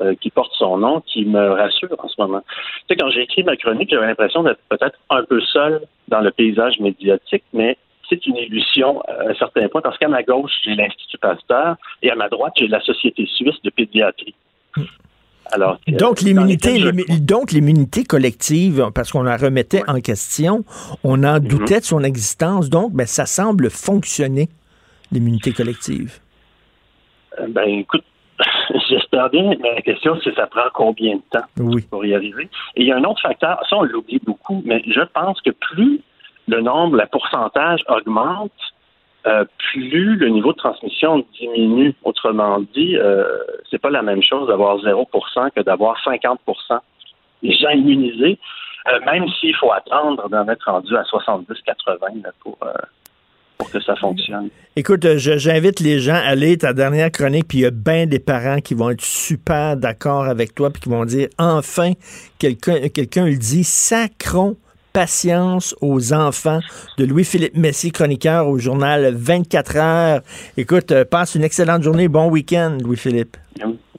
euh, qui porte son nom qui me rassure en ce moment. Tu sais, quand j'ai écrit ma chronique, j'avais l'impression d'être peut-être un peu seul dans le paysage médiatique, mais c'est une illusion à un certain point, parce qu'à ma gauche, j'ai l'Institut Pasteur, et à ma droite, j'ai la Société suisse de pédiatrie. Alors, euh, Donc l'immunité, lesquels je- l'immu- donc l'immunité collective, parce qu'on la remettait en question, on en doutait de son existence, donc ben, ça semble fonctionner, l'immunité collective. Euh, Ben, écoute, j'espère bien, mais la question, c'est ça prend combien de temps Oui. pour y arriver? Et il y a un autre facteur, ça, on l'oublie beaucoup, mais je pense que plus le nombre, le pourcentage augmente, euh, plus le niveau de transmission diminue. Autrement dit, euh, c'est pas la même chose d'avoir 0% que d'avoir 50% Les gens immunisés, euh, même s'il faut attendre d'en être rendu à 70-80 là, pour, pour que ça fonctionne. Écoute, j'invite les gens à lire ta dernière chronique, puis il y a bien des parents qui vont être super d'accord avec toi, puis qui vont dire, enfin, quelqu'un quelqu'un le dit, sacrons patience aux enfants de Louis-Philippe Messier, chroniqueur au journal 24 heures. Écoute, euh, passe une excellente journée, bon week-end, Louis-Philippe.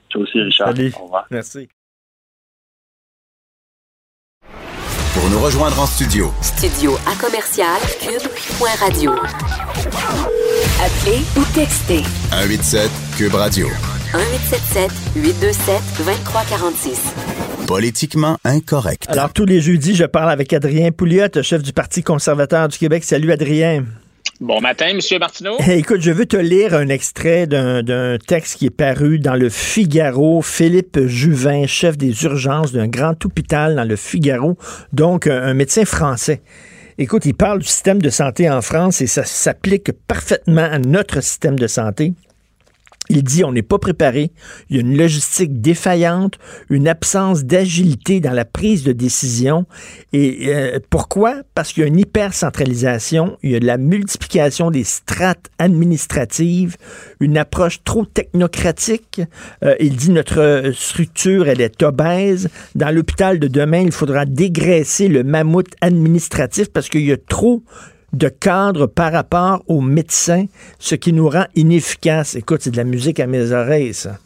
Toi aussi, Richard. Salut. Au revoir. Merci. Pour nous rejoindre en studio, Studio à commercial cube.radio. Appelez ou textez 187 Cube Radio. 1877 827 2346. Politiquement incorrect. Alors, tous les jeudis, je parle avec Adrien Pouliot, chef du Parti conservateur du Québec. Salut, Adrien. Bon matin, Monsieur Martineau. Écoute, je veux te lire un extrait d'un texte qui est paru dans le Figaro. Philippe Juvin, chef des urgences d'un grand hôpital dans le Figaro, donc un médecin français. Écoute, il parle du système de santé en France et ça s'applique parfaitement à notre système de santé. Il dit on n'est pas préparé, il y a une logistique défaillante, une absence d'agilité dans la prise de décision. Et euh, pourquoi? Parce qu'il y a une hypercentralisation, il y a de la multiplication des strates administratives, une approche trop technocratique. Euh, il dit notre structure, elle est obèse. Dans l'hôpital de demain, il faudra dégraisser le mammouth administratif parce qu'il y a trop de cadre par rapport aux médecins, ce qui nous rend inefficaces. Écoute, c'est de la musique à mes oreilles, ça.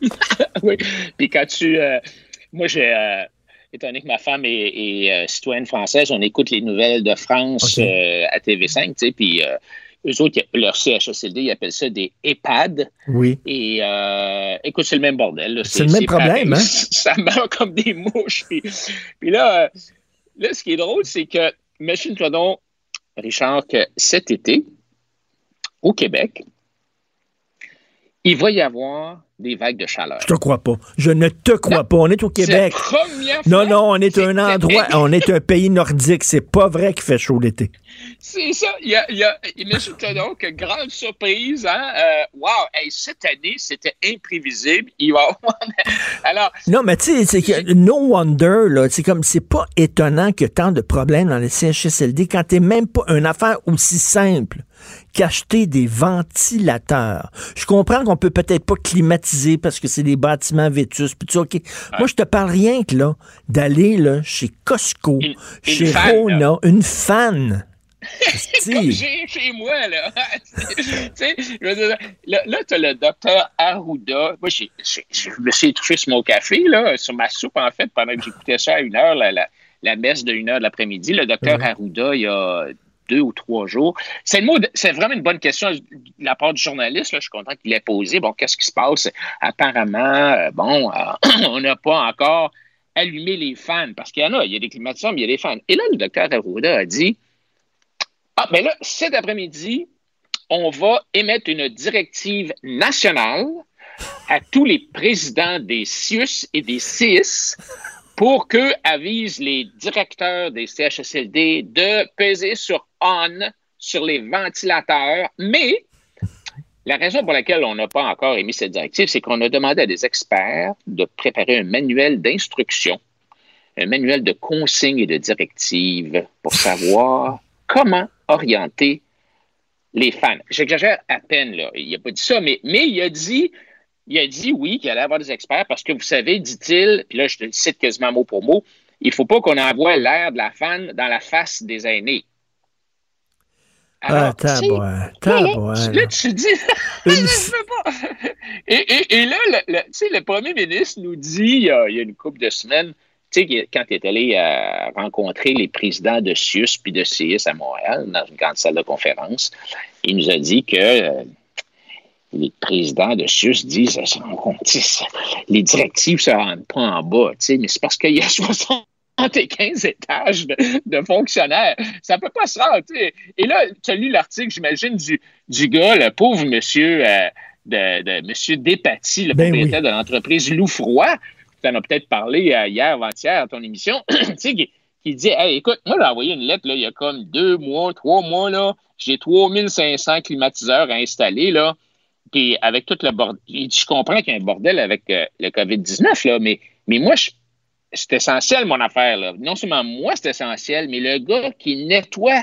oui. Puis quand tu. euh, moi, j'ai. euh, étant donné que ma femme est, est, euh, citoyenne française, on écoute les nouvelles de France euh, à TV5, tu sais, puis eux autres, leur CHSLD, ils appellent ça des EHPAD. Oui. Et euh, écoute, c'est le même bordel. C'est le même problème, pareil. hein? Ça meurt comme des mouches. Puis, puis là, euh, là, ce qui est drôle, c'est que, imagine-toi donc, Richard, que cet été, au Québec, il va y avoir des vagues de chaleur. Je te crois pas. Je ne te crois pas. On est au Québec. Non, fois- non, on est un endroit, on est un pays nordique. C'est pas vrai qu'il fait chaud l'été. C'est ça. Il y a, il y a, imagine-toi donc, grande surprise, hein? Euh, wow, hey, cette année, c'était imprévisible. Il va. Alors, Non, mais tu sais, c'est que no wonder, là, c'est comme, c'est pas étonnant qu'il y ait tant de problèmes dans les CHSLD quand t'es même pas une affaire aussi simple qu'acheter des ventilateurs. Je comprends qu'on peut peut-être pas climatiser parce que c'est des bâtiments vétus, puis tu sais, OK. Moi, je te parle rien que, là, d'aller, là, chez Costco, chez fan, Rona, une fan. comme j'ai chez moi, là. là, là tu as le docteur Arruda. Moi, je me suis étouffé sur mon café, là, sur ma soupe, en fait, pendant que j'écoutais ça à une heure, la, la, la messe de une heure de l'après-midi. Le docteur Mhm. Arruda, il y a deux ou trois jours. C'est c'est vraiment une bonne question de la part du journaliste. Je suis content qu'il l'ait posé. Bon, qu'est-ce qui se passe? Apparemment, euh, bon, euh, on n'a pas encore allumé les fans, parce qu'il y en a, il y a des climatiseurs, mais il y a des fans. Et là, le docteur Arruda a dit ah, ben là, cet après-midi, on va émettre une directive nationale à tous les présidents des CIUS et des CIS pour qu'eux avisent les directeurs des CHSLD de peser sur on sur les ventilateurs. Mais la raison pour laquelle on n'a pas encore émis cette directive, c'est qu'on a demandé à des experts de préparer un manuel d'instruction, un manuel de consignes et de directives pour savoir comment orienter les fans. J'exagère à peine, là. Il n'a pas dit ça, mais, mais il a dit, il a dit oui, qu'il allait avoir des experts parce que vous savez, dit-il, puis là, je te le cite quasiment mot pour mot, il ne faut pas qu'on envoie l'air de la fan dans la face des aînés. Ah, tu sais, là, là, tu- là. dis, je peux pas. Et, et- et là, le, le- tu sais, le premier ministre nous dit, il y a, il y a une couple de semaines, tu sais, quand il est allé euh, rencontrer les présidents de CIUS puis de CIS à Montréal, dans une grande salle de conférence, il nous a dit que euh, les présidents de CIUS disent, les directives ne se rendent pas en bas, tu sais, mais c'est parce qu'il y a 75 étages de, de fonctionnaires. Ça ne peut pas se rendre. tu sais. Et là, tu as lu l'article, j'imagine, du, du gars, le pauvre monsieur, euh, de, de monsieur Despatie, le Ben propriétaire de l'entreprise Loufroy. Tu en as peut-être parlé euh, hier, avant-hier, à ton émission. tu sais, qui, qui dit Hey, écoute, moi, j'ai envoyé une lettre là, il y a comme deux mois, trois mois, là. J'ai 3500 climatiseurs à installer, là. Puis avec tout le bordel. Je comprends qu'il y a un bordel avec euh, le COVID-19, là, mais, mais moi, je- c'est essentiel, mon affaire. Là. Non seulement moi, c'est essentiel, mais le gars qui nettoie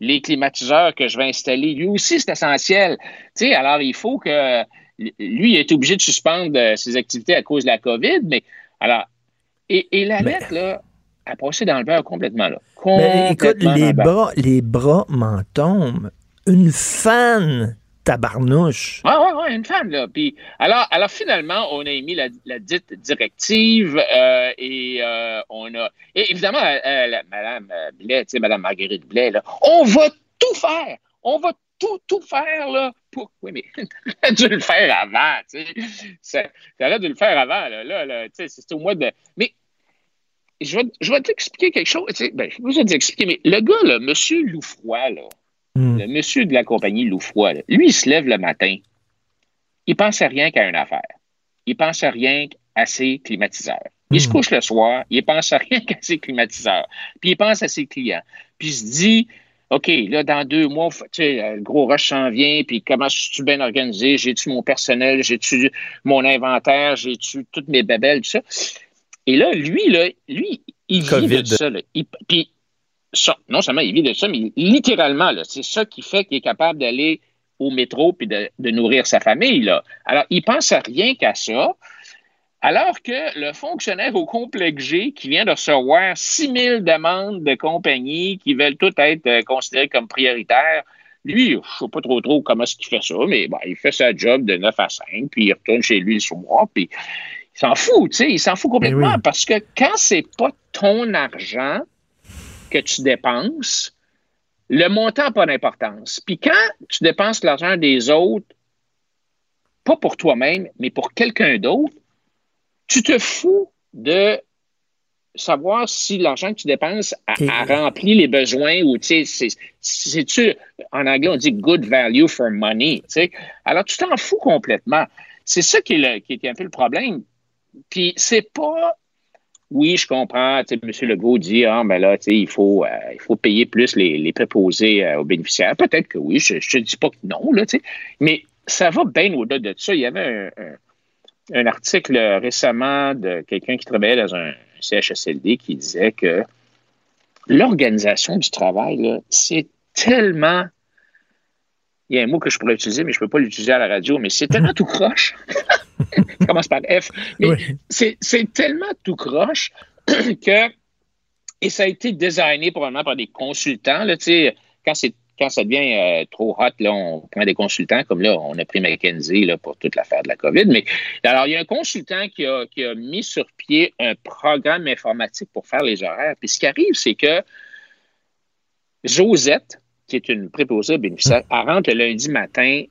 les climatiseurs que je vais installer, lui aussi, c'est essentiel. Tu sais, alors, il faut que. Lui, il est obligé de suspendre euh, ses activités à cause de la COVID, mais. Alors. Et, et la lettre, là, a passé dans le beurre complètement, là. Mais écoute, les bras, les bras m'en tombent. Une fan tabarnouche. Oui, oui, oui, une femme, là. Puis, alors, alors, finalement, on a émis la, dite directive euh, et euh, on a. Et évidemment, euh, la- Madame euh, Blais, tu sais, Marguerite Blais, là, on va tout faire. On va tout, tout faire, là. Pour... Oui, mais t'aurais dû le faire avant, tu sais. Dû le faire avant, là. Là, là, tu sais, c'était au mois de. Mais je vais, je vais t'expliquer quelque chose. Tu sais, ben, je vais t'expliquer, mais le gars, là, M. Loufroy, là, le monsieur de la compagnie Loufroy, là, lui, il se lève le matin. Il pense à rien qu'à une affaire. Il pense à rien qu'à ses climatiseurs. Il se couche le soir, il pense à rien qu'à ses climatiseurs. Puis il pense à ses clients. Puis il se dit, OK, là, dans deux mois, tu sais, le gros rush s'en vient, puis comment je suis bien organisé? J'ai-tu mon personnel? J'ai-tu mon inventaire? J'ai-tu toutes mes babelles, tout ça? Et là, lui, là, lui, il vit COVID. de ça. Là. Il- puis ça, non seulement il vit de ça, mais littéralement, c'est ça qui fait qu'il est capable d'aller au métro puis de, de nourrir sa famille. Là. Alors, il pense à rien qu'à ça. Alors que le fonctionnaire au complexe G qui vient de recevoir 6 000 demandes de compagnies qui veulent toutes être euh, considérées comme prioritaires, lui, je ne sais pas trop trop comment est-ce qu'il fait ça, mais bon, il fait sa job de 9 à 5, puis il retourne chez lui le soir, puis il s'en fout, tu sais, il s'en fout complètement parce que quand c'est pas ton argent que tu dépenses, le montant n'a pas d'importance. Puis quand tu dépenses l'argent des autres, pas pour toi-même, mais pour quelqu'un d'autre, tu te fous de savoir si l'argent que tu dépenses a, a rempli les besoins ou, tu sais, c'est- c'est-tu, en anglais, on dit good value for money. Alors, tu t'en fous complètement. C'est ça qui est, le- qui est un peu le problème. Puis, c'est pas, oui, je comprends, M. Legault dit, ah, ben là, il faut, euh, il faut payer plus les, les préposés euh, aux bénéficiaires. Peut-être que oui, je ne dis pas que non, là. Mais ça va bien au-delà de ça. Il y avait un- un, un article récemment de quelqu'un qui travaillait dans un CHSLD qui disait que l'organisation du travail, c'est tellement. Il y a un mot que je pourrais utiliser, mais je ne peux pas l'utiliser à la radio, mais c'est tellement tout croche. Ça commence par F. Mais c'est c'est tellement tout croche que. Et ça a été designé probablement par des consultants. Là, quand, c'est- quand ça devient euh, trop hot, là, on prend des consultants, comme là, on a pris McKenzie là, pour toute l'affaire de la COVID. Mais alors, il y a un consultant qui a, qui a mis sur pied un programme informatique pour faire les horaires. Puis ce qui arrive, c'est que Josette, qui est une préposée bénéficiaire, elle rentre le lundi matin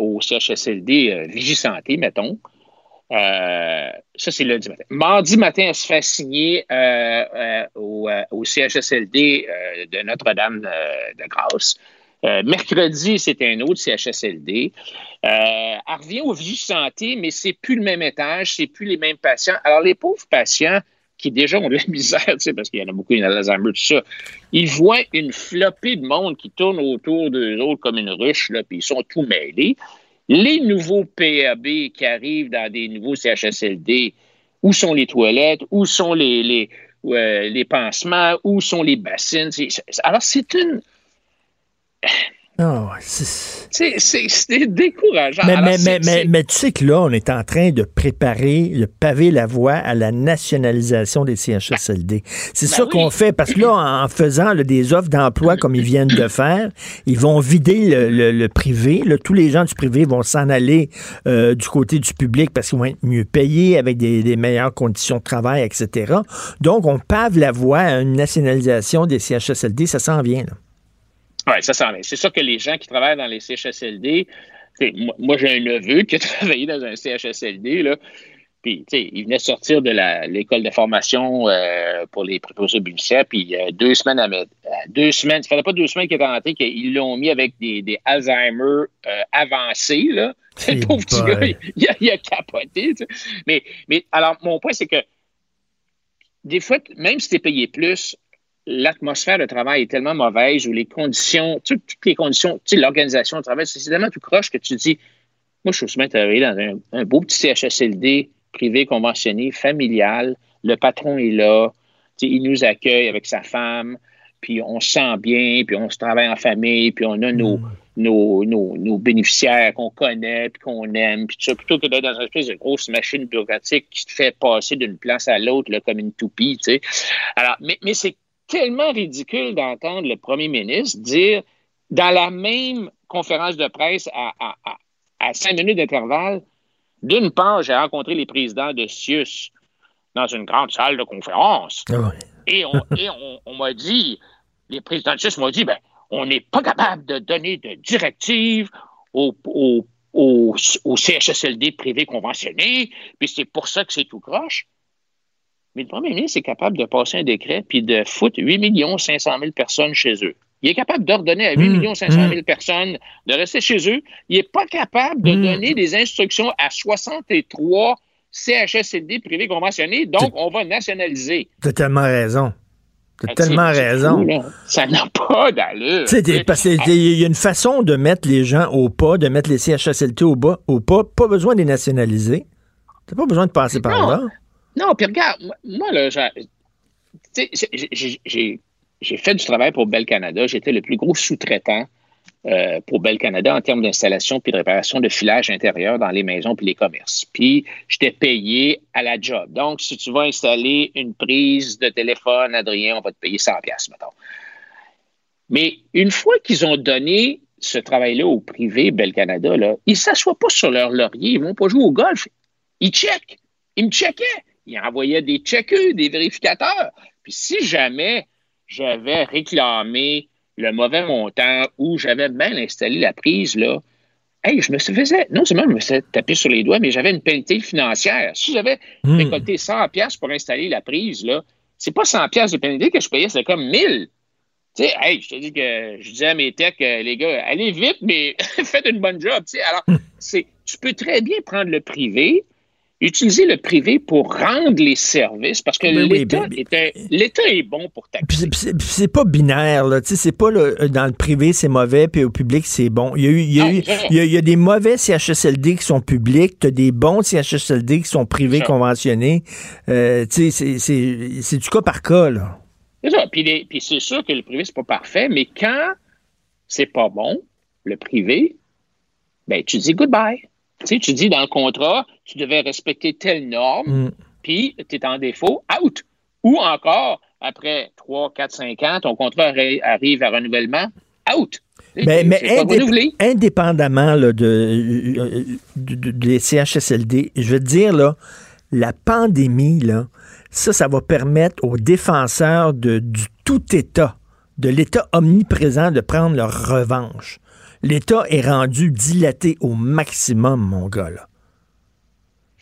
au CHSLD euh, Vigie-Santé, mettons. Euh, ça, c'est lundi matin. Mardi matin, elle se fait signer euh, euh, au, euh, au CHSLD euh, de Notre-Dame euh, de Grâce. Euh, mercredi, c'est un autre CHSLD. Euh, elle revient au Vigie Santé, mais c'est plus le même étage, c'est plus les mêmes patients. Alors, les pauvres patients qui déjà ont de la misère, parce qu'il y en a beaucoup, il y en a l'Alzheimer, tout ça, ils voient une flopée de monde qui tourne autour d'eux autres comme une ruche, là, puis ils sont tout mêlés. Les nouveaux PAB qui arrivent dans des nouveaux CHSLD, où sont les toilettes, où sont les, les, les pansements, où sont les bassines? Alors, c'est une. Ah, c'est- C'est c'est- c'est décourageant. Mais, Alors, mais, c'est- mais, mais, c'est- mais tu sais que là, on est en train de préparer, de paver la voie à la nationalisation des CHSLD. C'est Ben ça oui. qu'on fait, parce que là, en en faisant là, des offres d'emploi comme ils viennent de faire, ils vont vider le, le- le privé. Là, tous les gens du privé vont s'en aller euh, du côté du public parce qu'ils vont être mieux payés, avec des, des meilleures conditions de travail, etc. Donc, on pave la voie à une nationalisation des CHSLD. Ça s'en vient, là. Oui, ça s'en vient. C'est sûr que les gens qui travaillent dans les CHSLD, moi, moi, j'ai un neveu qui a travaillé dans un CHSLD, là, puis il venait sortir de la- l'école de formation euh, pour les préposés bénéficiaires, puis euh, deux semaines à mettre, euh, deux semaines, ça faisait pas deux semaines qu'il était rentré, qu'ils l'ont mis avec des, des Alzheimer euh, avancés, là. Le pauvre petit gars, il, il a, il a capoté. Mais, mais alors, mon point, c'est que des fois, même si tu es payé plus, l'atmosphère de travail est tellement mauvaise ou les conditions, tu sais, toutes les conditions, tu sais, l'organisation du travail, c'est tellement tout croche que tu dis, moi, je suis aussi bien travailler dans un, un beau petit CHSLD privé conventionné, familial, le patron est là, tu sais, il nous accueille avec sa femme, puis on se sent bien, puis on se travaille en famille, puis on a nos, nos, nos, nos bénéficiaires qu'on connaît, puis qu'on aime, puis tout ça, plutôt que d'être dans une espèce de grosse machine bureaucratique qui te fait passer d'une place à l'autre comme une toupie, tu sais. Alors, mais, mais c'est tellement ridicule d'entendre le premier ministre dire, dans la même conférence de presse à, à, à, à cinq minutes d'intervalle, d'une part, j'ai rencontré les présidents de CIUS dans une grande salle de conférence. Et on, et on, on m'a dit, les présidents de CIUS m'ont dit, ben, on n'est pas capable de donner de directives aux, aux, aux, aux CHSLD privés conventionnés, puis c'est pour ça que c'est tout croche. Mais le premier ministre est capable de passer un décret puis de foutre 8 500 000 personnes chez eux. Il est capable d'ordonner à 8 500 000 personnes de rester chez eux. Il n'est pas capable de donner des instructions à 63 CHSLD privés conventionnés. Donc, on va nationaliser. T'as tellement raison. T'as Ah, tellement raison. fou. Ça n'a pas d'allure. Tu sais, t'es- parce qu'il y a une façon de mettre les gens au pas, de mettre les CHSLT au, bas, au pas. Pas besoin de les nationaliser. T'as pas besoin de passer par là. Non, puis regarde, moi, là, j'ai- fait du travail pour Bell Canada. J'étais le plus gros sous-traitant euh, pour Bell Canada en termes d'installation puis de réparation de filage intérieur dans les maisons puis les commerces. Puis, j'étais payé à la job. Donc, si tu vas installer une prise de téléphone, Adrien, on va te payer 100 pièces mettons. Mais une fois qu'ils ont donné ce travail-là au privé, Bell Canada, là, ils ne s'assoient pas sur leur laurier, ils ne vont pas jouer au golf. Ils checkent. il me checkait. Il envoyait des checkers, des vérificateurs. Puis si jamais j'avais réclamé le mauvais montant ou j'avais mal installé la prise, là, hey, je me faisais, non seulement je me faisais taper sur les doigts, mais j'avais une pénalité financière. Si j'avais Hmm. récolté 100 pièces pour installer la prise, là, c'est pas 100 pièces de pénalité que je payais, c'est comme 1000. Tu sais, hey, je te dis que je disais à mes techs, euh, les gars, allez vite, mais faites une bonne job. tu sais. Alors, c'est, tu peux très bien prendre le privé, utiliser le privé pour rendre les services, parce que Ben oui, ben- est un- l'État est bon pour taxer. c'est- pas binaire, là. Tu sais, c'est pas là, dans le privé, c'est mauvais, puis au public, c'est bon. Il y a, eu, il y a, Non, eu- il y a- il y a des mauvais CHSLD qui sont publics, t'as des bons CHSLD qui sont privés Ça. conventionnés. Euh, tu sais, c'est- c'est c'est du cas par cas, là. C'est ça. Puis, puis c'est sûr que le privé, c'est pas parfait, mais quand c'est pas bon, le privé, ben, tu dis goodbye. Tu sais, tu dis dans le contrat, tu devais respecter telle norme, Mm. puis tu es en défaut, out. Ou encore, après 3, 4, 5 ans, ton contrat arri- arrive à renouvellement, out. Mais, indép- indépendamment là, de, euh, de- de- des CHSLD, je veux te dire, là, la pandémie, là, ça, ça va permettre aux défenseurs de, du tout État, de l'État omniprésent, de prendre leur revanche. L'État est rendu dilaté au maximum, mon gars. là.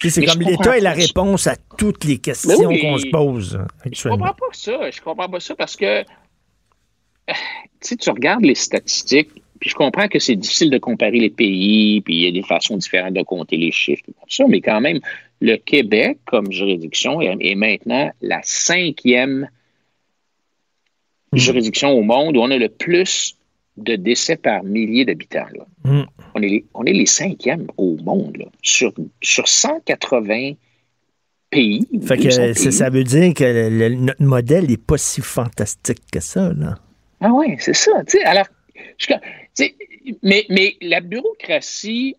C'est je comme l'État est la réponse à toutes les questions oui. qu'on se pose Je actuellement. comprends pas ça. Je comprends pas ça parce que tu sais, tu regardes les statistiques, puis je comprends que c'est difficile de comparer les pays, puis il y a des façons différentes de compter les chiffres, tout ça, mais quand même, le Québec, comme juridiction, est, est maintenant la cinquième juridiction au monde où on a le plus de décès par millier d'habitants. Mm. On, est les, on est les cinquièmes au monde. là. Sur, sur 180 pays. Fait que 200 ça, pays. ça veut dire que le- le- notre modèle n'est pas si fantastique que ça, là. Ah oui, c'est ça. alors, je- mais, mais la bureaucratie,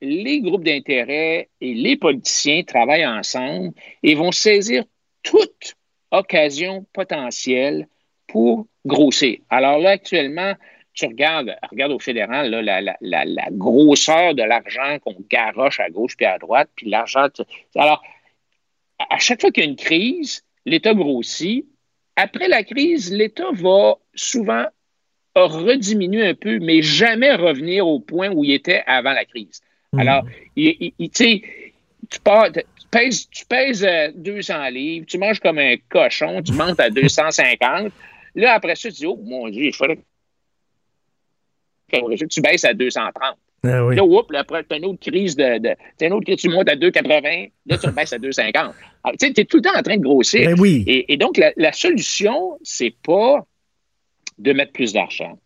les groupes d'intérêt et les politiciens travaillent ensemble et vont saisir toute occasion potentielle pour grossir. Alors là, actuellement, tu regardes, regarde au fédéral, là, la, la- la- la grosseur de l'argent qu'on garoche à gauche puis à droite, puis l'argent. tu- Alors, à chaque fois qu'il y a une crise, l'État grossit. Après la crise, l'État va souvent rediminuer un peu, mais jamais revenir au point où il était avant la crise. Alors, il- il- il- tu sais, tu, pars- tu pèses, tu pèses euh, 200 livres, tu manges comme un cochon, tu montes à 250. Là, après ça, tu dis, oh mon Dieu, il faudrait tu baisses à 230. Ah oui. Là, oups, là, après, tu as une autre crise de. de une autre crise, tu montes à 2,80. Là, tu baisses à 2,50. Alors, tu sais, tu es tout le temps en train de grossir. Ben oui. Et, et donc, la, la solution, c'est pas de mettre plus d'argent.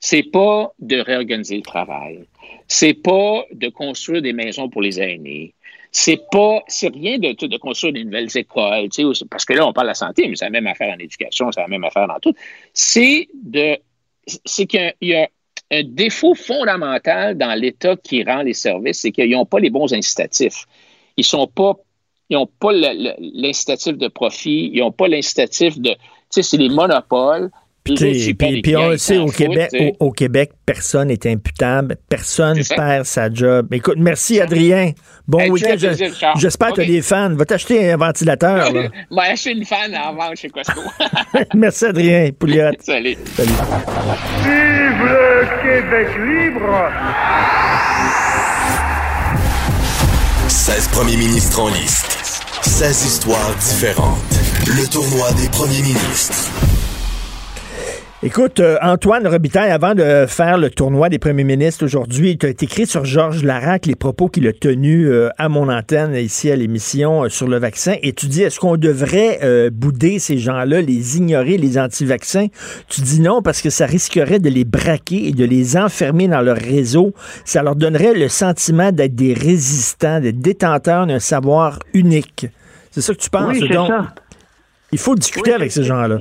C'est pas de réorganiser le travail. C'est pas de construire des maisons pour les aînés. C'est pas, c'est rien de, de construire des nouvelles écoles, tu sais, parce que là, on parle de la santé, mais c'est la même affaire en éducation, c'est la même affaire dans tout. C'est de, c'est qu'il y a- il y a un défaut fondamental dans l'État qui rend les services, c'est qu'ils n'ont pas les bons incitatifs. Ils sont pas, ils n'ont pas l'incitatif de profit, ils n'ont pas l'incitatif de, tu sais, c'est des monopoles. Puis on le sait, au Québec, au, au Québec, personne n'est imputable, personne perd sa job. Écoute, merci Adrien. Bon Hey, week-end. J'espère que tu as des fans. Va t'acheter un ventilateur. je suis une fan en vente chez Costco. merci Adrien Pouliot. Salut. Salut. Vive le Québec libre 16 premiers ministres en liste. 16 histoires différentes. Le tournoi des premiers ministres. Écoute, euh, Antoine Robitaille, avant de faire le tournoi des premiers ministres aujourd'hui, tu as écrit sur Georges Larac les propos qu'il a tenus euh, à mon antenne ici à l'émission euh, sur le vaccin. Et tu dis, est-ce qu'on devrait bouder ces gens-là, les ignorer, les anti-vaccins? Tu dis non parce que ça risquerait de les braquer et de les enfermer dans leur réseau. Ça leur donnerait le sentiment d'être des résistants, d'être détenteurs d'un savoir unique. C'est ça que tu penses? Oui, donc? ça. Il faut discuter avec ces gens-là.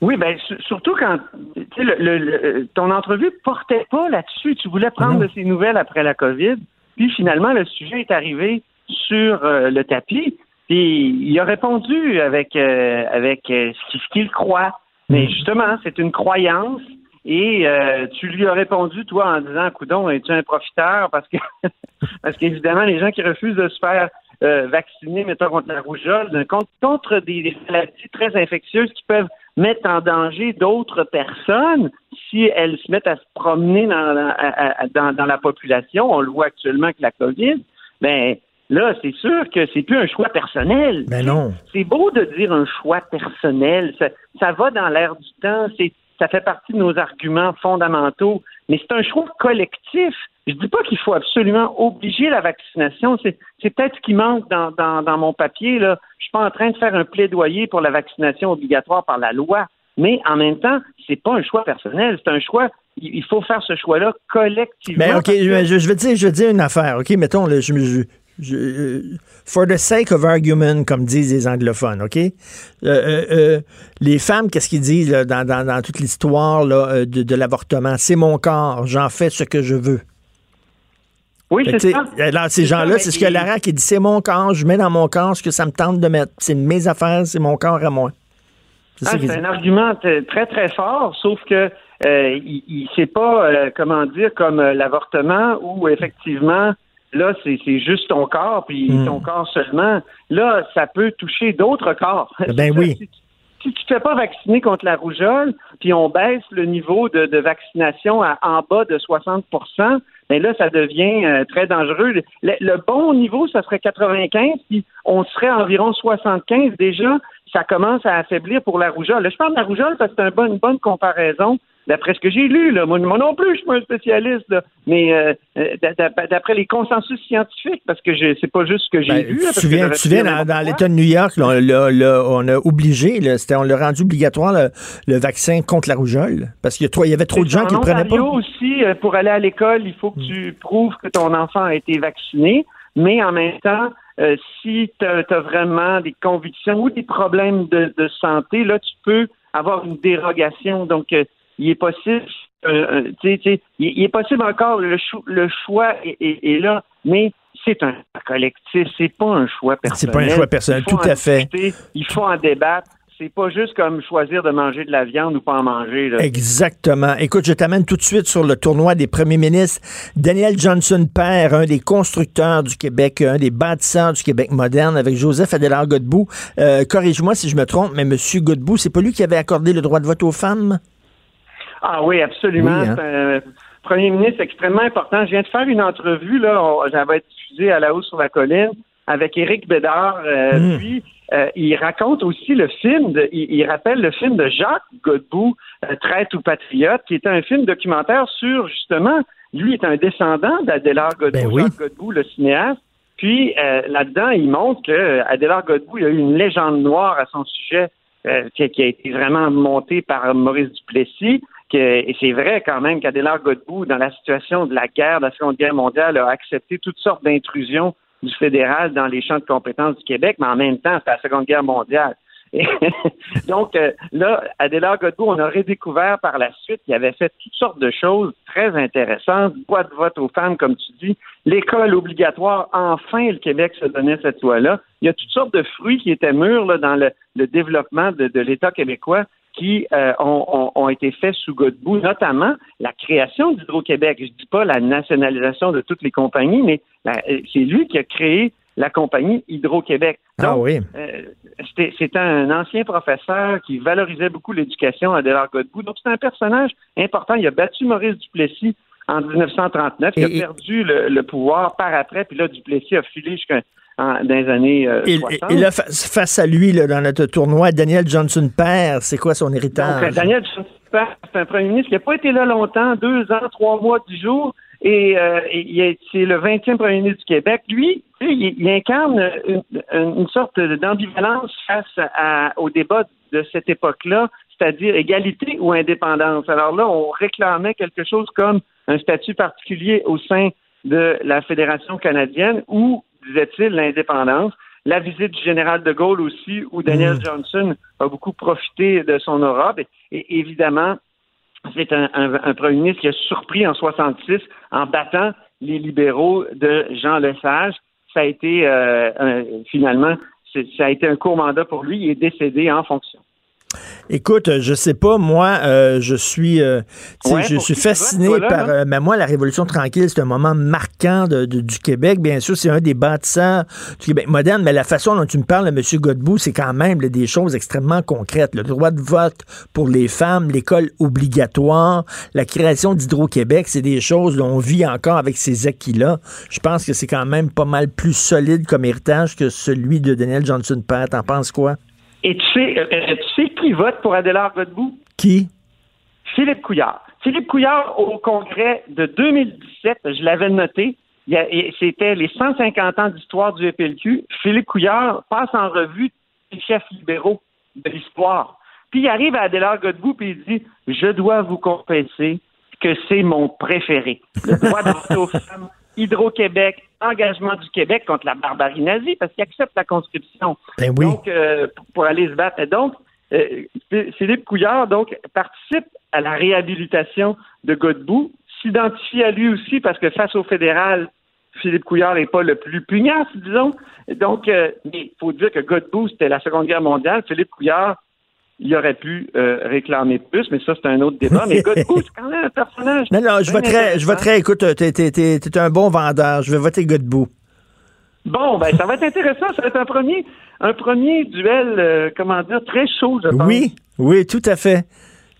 Oui, ben su- surtout quand tu sais, le, le- le- ton entrevue portait pas là-dessus. Tu voulais prendre de ces nouvelles après la COVID, puis finalement le sujet est arrivé sur euh, le tapis. Puis il a répondu avec euh, avec euh, ce qu'il croit. Mais justement, c'est une croyance. Et euh, tu lui as répondu, toi, en disant, Coudon, es-tu un profiteur? Parce que parce qu'évidemment, les gens qui refusent de se faire vacciner, mettons, contre la rougeole, contre, contre des, des maladies très infectieuses qui peuvent mettre en danger d'autres personnes si elles se mettent à se promener dans, la- à- à- dans, dans la population. On le voit actuellement avec la COVID. Ben là, c'est sûr que c'est plus un choix personnel. Ben non. C'est beau de dire un choix personnel. Ça, ça va dans l'air du temps. C'est, ça fait partie de nos arguments fondamentaux. Mais c'est un choix collectif. Je dis pas qu'il faut absolument obliger la vaccination. C'est, c'est peut-être ce qui manque dans, dans, dans mon papier. Là. Je suis pas en train de faire un plaidoyer pour la vaccination obligatoire par la loi. Mais en même temps, c'est pas un choix personnel. C'est un choix. Il faut faire ce choix-là collectivement. Mais Ben, OK, je, je vais dire, je vais dire une affaire. OK, mettons, là, je, je- je- euh, for the sake of argument, comme disent les anglophones, OK? Euh, euh, euh, les femmes, qu'est-ce qu'ils disent là, dans, dans- dans toute l'histoire là, de, de l'avortement? C'est mon corps, j'en fais ce que je veux. Oui, Fait c'est ça. Alors, ces C'est gens-là, c'est ce que Lara qui dit, c'est mon corps, je mets dans mon corps ce que ça me tente de mettre. C'est mes affaires, c'est mon corps à moi. C'est Ah, c'est un argument très très fort, sauf que il, il- c'est pas comment dire comme l'avortement où effectivement là c'est juste ton corps puis Mm. ton corps seulement. Là, ça peut toucher d'autres corps. Ben oui. Si, si tu te fais pas vacciner contre la rougeole, puis on baisse le niveau de, de vaccination à en bas de 60% ben là, ça devient euh, très dangereux. Le, le bon niveau, ça serait 95, puis on serait environ 75 déjà. Ça commence à affaiblir pour la rougeole. Là, je parle de la rougeole parce que c'est un bon- une bonne comparaison d'après ce que j'ai lu. Là. Moi, moi non plus, je suis pas un spécialiste, là. mais euh, euh, d'a- d'a- d'après les consensus scientifiques, parce que je- c'est pas juste ce que j'ai Ben, vu. là, tu dire dans, l'État de New York, là, on, on a obligé, on l'a rendu obligatoire, le, le vaccin contre la rougeole, parce qu'il y, y avait trop de gens qui le prenaient pas. Aussi, euh, pour aller à l'école, il faut que tu prouves que ton enfant a été vacciné, mais en même temps, euh, si tu as, vraiment des convictions ou des problèmes de, de santé, là, tu peux avoir une dérogation. Donc, euh, il est possible, euh, euh, il, il est possible encore, le, choix est, est- est là, mais c'est un collectif, c'est pas un choix personnel. C'est pas un choix personnel, tout à fait. discuter, il faut en débattre. C'est pas juste comme choisir de manger de la viande ou pas en manger. Là. Exactement. Écoute, je t'amène tout de suite sur le tournoi des premiers ministres. Daniel Johnson père, un des constructeurs du Québec, un des bâtisseurs du Québec moderne, avec Joseph Adélard Godbout. Euh, Corrige-moi si je me trompe, mais M. Godbout, c'est pas lui qui avait accordé le droit de vote aux femmes? Ah oui, absolument. Oui, hein. C'est un premier ministre extrêmement important. Je viens de faire une entrevue, là, j'avais diffusé à la hausse sur la colline avec Éric Bédard. euh, Mm. Puis, euh, il raconte aussi le film, de- il, il rappelle le film de Jacques Godbout, euh, Traite ou Patriote, qui était un film documentaire sur, justement, lui est un descendant d'Adélard Godbout, Ben oui. Jacques Godbout, le cinéaste. Puis, là-dedans, il montre que euh, Adélard Godbout, il y a eu une légende noire à son sujet qui, qui a été vraiment montée par Maurice Duplessis. Et c'est vrai quand même qu'Adélard Godbout, dans la situation de la guerre, de la Seconde Guerre mondiale, a accepté toutes sortes d'intrusions du fédéral dans les champs de compétences du Québec, mais en même temps, c'était la Seconde Guerre mondiale. Donc euh, là, Adélard Godbout, on a redécouvert par la suite qu'il avait fait toutes sortes de choses très intéressantes, droit de vote aux femmes, comme tu dis, l'école obligatoire, enfin le Québec se donnait cette loi-là. Il y a toutes sortes de fruits qui étaient mûrs là, dans le, développement de l'État québécois qui euh, ont, ont- ont été faits sous Godbout, notamment la création d'Hydro-Québec. Je dis pas la nationalisation de toutes les compagnies, mais euh, c'est lui qui a créé la compagnie Hydro-Québec. Ah oui. euh, c'était un ancien professeur qui valorisait beaucoup l'éducation à Delors Godbout. Donc, c'est un personnage important. Il a battu Maurice Duplessis en 1939. Il Et- a perdu le, le pouvoir par après. Puis là, Duplessis a filé jusqu'à en- dans les années euh, Et, 60. et là, fa- face à lui, là, dans notre tournoi, Daniel Johnson père, c'est quoi son héritage? euh, Daniel Johnson, c'est un premier ministre qui n'a pas été là longtemps, deux ans, trois mois, dix jours, et, euh, et c'est le 20e premier ministre du Québec. Lui, il, il incarne une, une sorte d'ambivalence face à- au débat de cette époque-là, c'est-à-dire égalité ou indépendance. Alors là, on réclamait quelque chose comme un statut particulier au sein de la Fédération canadienne ou, disait-il, l'indépendance. La visite du général de Gaulle aussi, où Daniel Mm. Johnson a beaucoup profité de son Europe. Et, et évidemment, c'est un, un- un premier ministre qui a surpris en 66 en battant les libéraux de Jean Lesage. Ça a été euh, un- finalement, ça a été un court mandat pour lui. Il est décédé en fonction. Écoute, euh, je sais pas, moi, euh, je suis, euh, Ouais, je suis fasciné par, euh, mais moi, la Révolution tranquille, c'est un moment marquant de- de- du Québec. Bien sûr, c'est un des bâtisseurs du Québec moderne, mais la façon dont tu me parles, M. Godbout, c'est quand même là, des choses extrêmement concrètes. Le droit de vote pour les femmes, l'école obligatoire, la création d'Hydro-Québec, c'est des choses dont on vit encore avec ces acquis-là. Je pense que c'est quand même pas mal plus solide comme héritage que celui de Daniel Johnson Père. T'en penses quoi? Et tu sais, euh, euh, tu sais qui vote pour Adélard Godbout? Qui? Philippe Couillard. Philippe Couillard, au congrès de 2017, je l'avais noté, et c'était les 150 ans d'histoire du FLQ. Philippe Couillard passe en revue les chefs libéraux de l'histoire. Puis il arrive à Adélard Godbout puis il dit Je dois vous confesser que c'est mon préféré. Le droit de voter aux femmes, Hydro-Québec, engagement du Québec contre la barbarie nazie, parce qu'il accepte la conscription. Ben oui. Donc, euh, pour- aller se battre. Et donc, euh, Philippe Couillard donc participe à la réhabilitation de Godbout, s'identifie à lui aussi parce que face au fédéral, Philippe Couillard n'est pas le plus pugnace, disons. Donc, euh, il faut dire que Godbout, c'était la Seconde Guerre mondiale. Philippe Couillard, il aurait pu euh, réclamer plus, mais ça, c'est un autre débat. Mais Godbout, c'est quand même un personnage. Non, non, je bien voterais, je voterais, écoute, euh, t'es, t'es, t'es, t'es un bon vendeur. Je vais voter Godbout. Bon, ben ça va être intéressant. Ça va être un premier, un premier duel, euh, comment dire, très chaud, je pense. Oui, oui, tout à fait.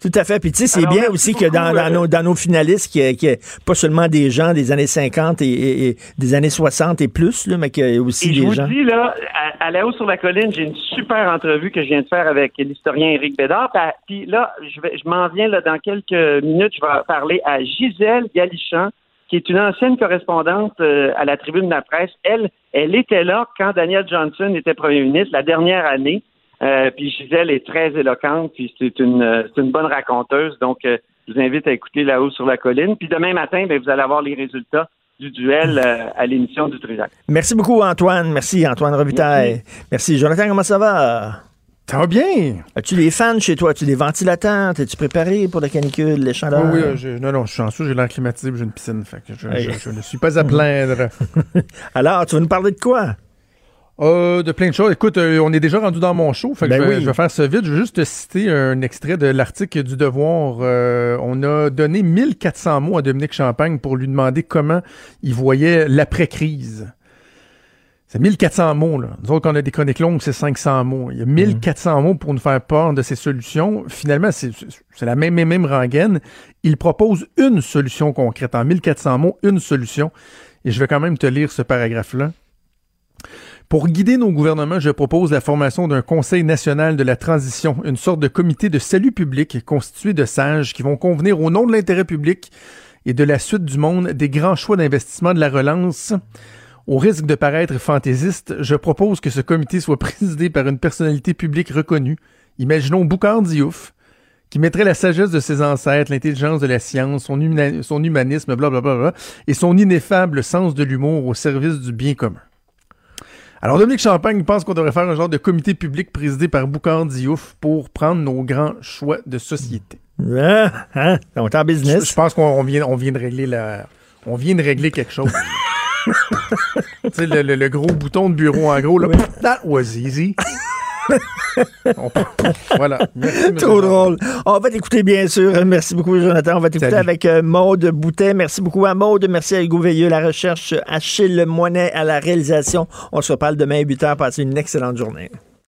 Tout à fait. Puis tu sais, c'est bien aussi que dans, beaucoup, dans euh, nos, dans nos finalistes, qu'il y ait- qu'il y ait pas seulement des gens des années 50 et, et- et des années 60 et plus, là, mais qu'il y ait aussi Et je des vous gens. dis, là, à, à la haut sur la colline, j'ai une super entrevue que je viens de faire avec l'historien Éric Bédard. Puis là, je, vais, je m'en viens là, dans quelques minutes, je vais parler à Gisèle Galichan, qui est une ancienne correspondante euh, à la tribune de la presse. Elle, elle était là quand Daniel Johnson était premier ministre la dernière année. Euh, puis Gisèle est très éloquente, puis c'est une, c'est une bonne raconteuse. Donc, euh, je vous invite à écouter là-haut sur la colline. Puis demain matin, ben, vous allez avoir les résultats du duel euh, à l'émission du Trisac. Merci beaucoup, Antoine. Merci, Antoine Robitaille. Merci. Jonathan, comment ça va? Ça va bien. As-tu des fans chez toi? As-tu des ventilateurs? Es-tu préparé pour la canicule, les chaleurs? Oui, oui, je- non, non, je suis chanceux, j'ai l'air climatisé, j'ai une piscine, fait que je, Hey. je- je ne suis pas à plaindre. Alors, tu vas nous parler de quoi? Euh, de plein de choses. Écoute, euh, on est déjà rendu dans mon show, fait que Ben je, vais, oui. je vais faire ça vite. Je vais juste te citer un extrait de l'article du Devoir. Euh, on a donné 1400 mots à Dominique Champagne pour lui demander comment il voyait l'après-crise. C'est 1400 mots, là. Nous autres, quand on a des chroniques longues, c'est 500 mots. Il y a 1400 mots pour nous faire part de ces solutions. Finalement, c'est c'est la même, même, même rengaine. Il propose une solution concrète. En 1400 mots, une solution. Et je vais quand même te lire ce paragraphe-là. Pour guider nos gouvernements, je propose la formation d'un Conseil national de la transition, une sorte de comité de salut public constitué de sages qui vont convenir au nom de l'intérêt public et de la suite du monde des grands choix d'investissement de la relance. Au risque de paraître fantaisiste, je propose que ce comité soit présidé par une personnalité publique reconnue. Imaginons Boucard Diouf, qui mettrait la sagesse de ses ancêtres, l'intelligence de la science, son, humanisme, blablabla, et son ineffable sens de l'humour au service du bien commun. Alors, Dominique Champagne pense qu'on devrait faire un genre de comité public présidé par Boucard Diouf pour prendre nos grands choix de société. Ah, hein? On est en business. je pense qu'on on vient, on vient de régler la... On vient de régler quelque chose. tu sais, le, le- le gros bouton de bureau en gros, là. That was easy. Voilà. Merci, Trop drôle. On va t'écouter, bien sûr. Merci beaucoup, Jonathan. On va t'écouter avec euh, Maude Boutet. Merci beaucoup à Maude. Merci à Hugo Veilleux, la recherche. Achille Moinet à la réalisation. On se reparle demain à 8 h. Passez une excellente journée.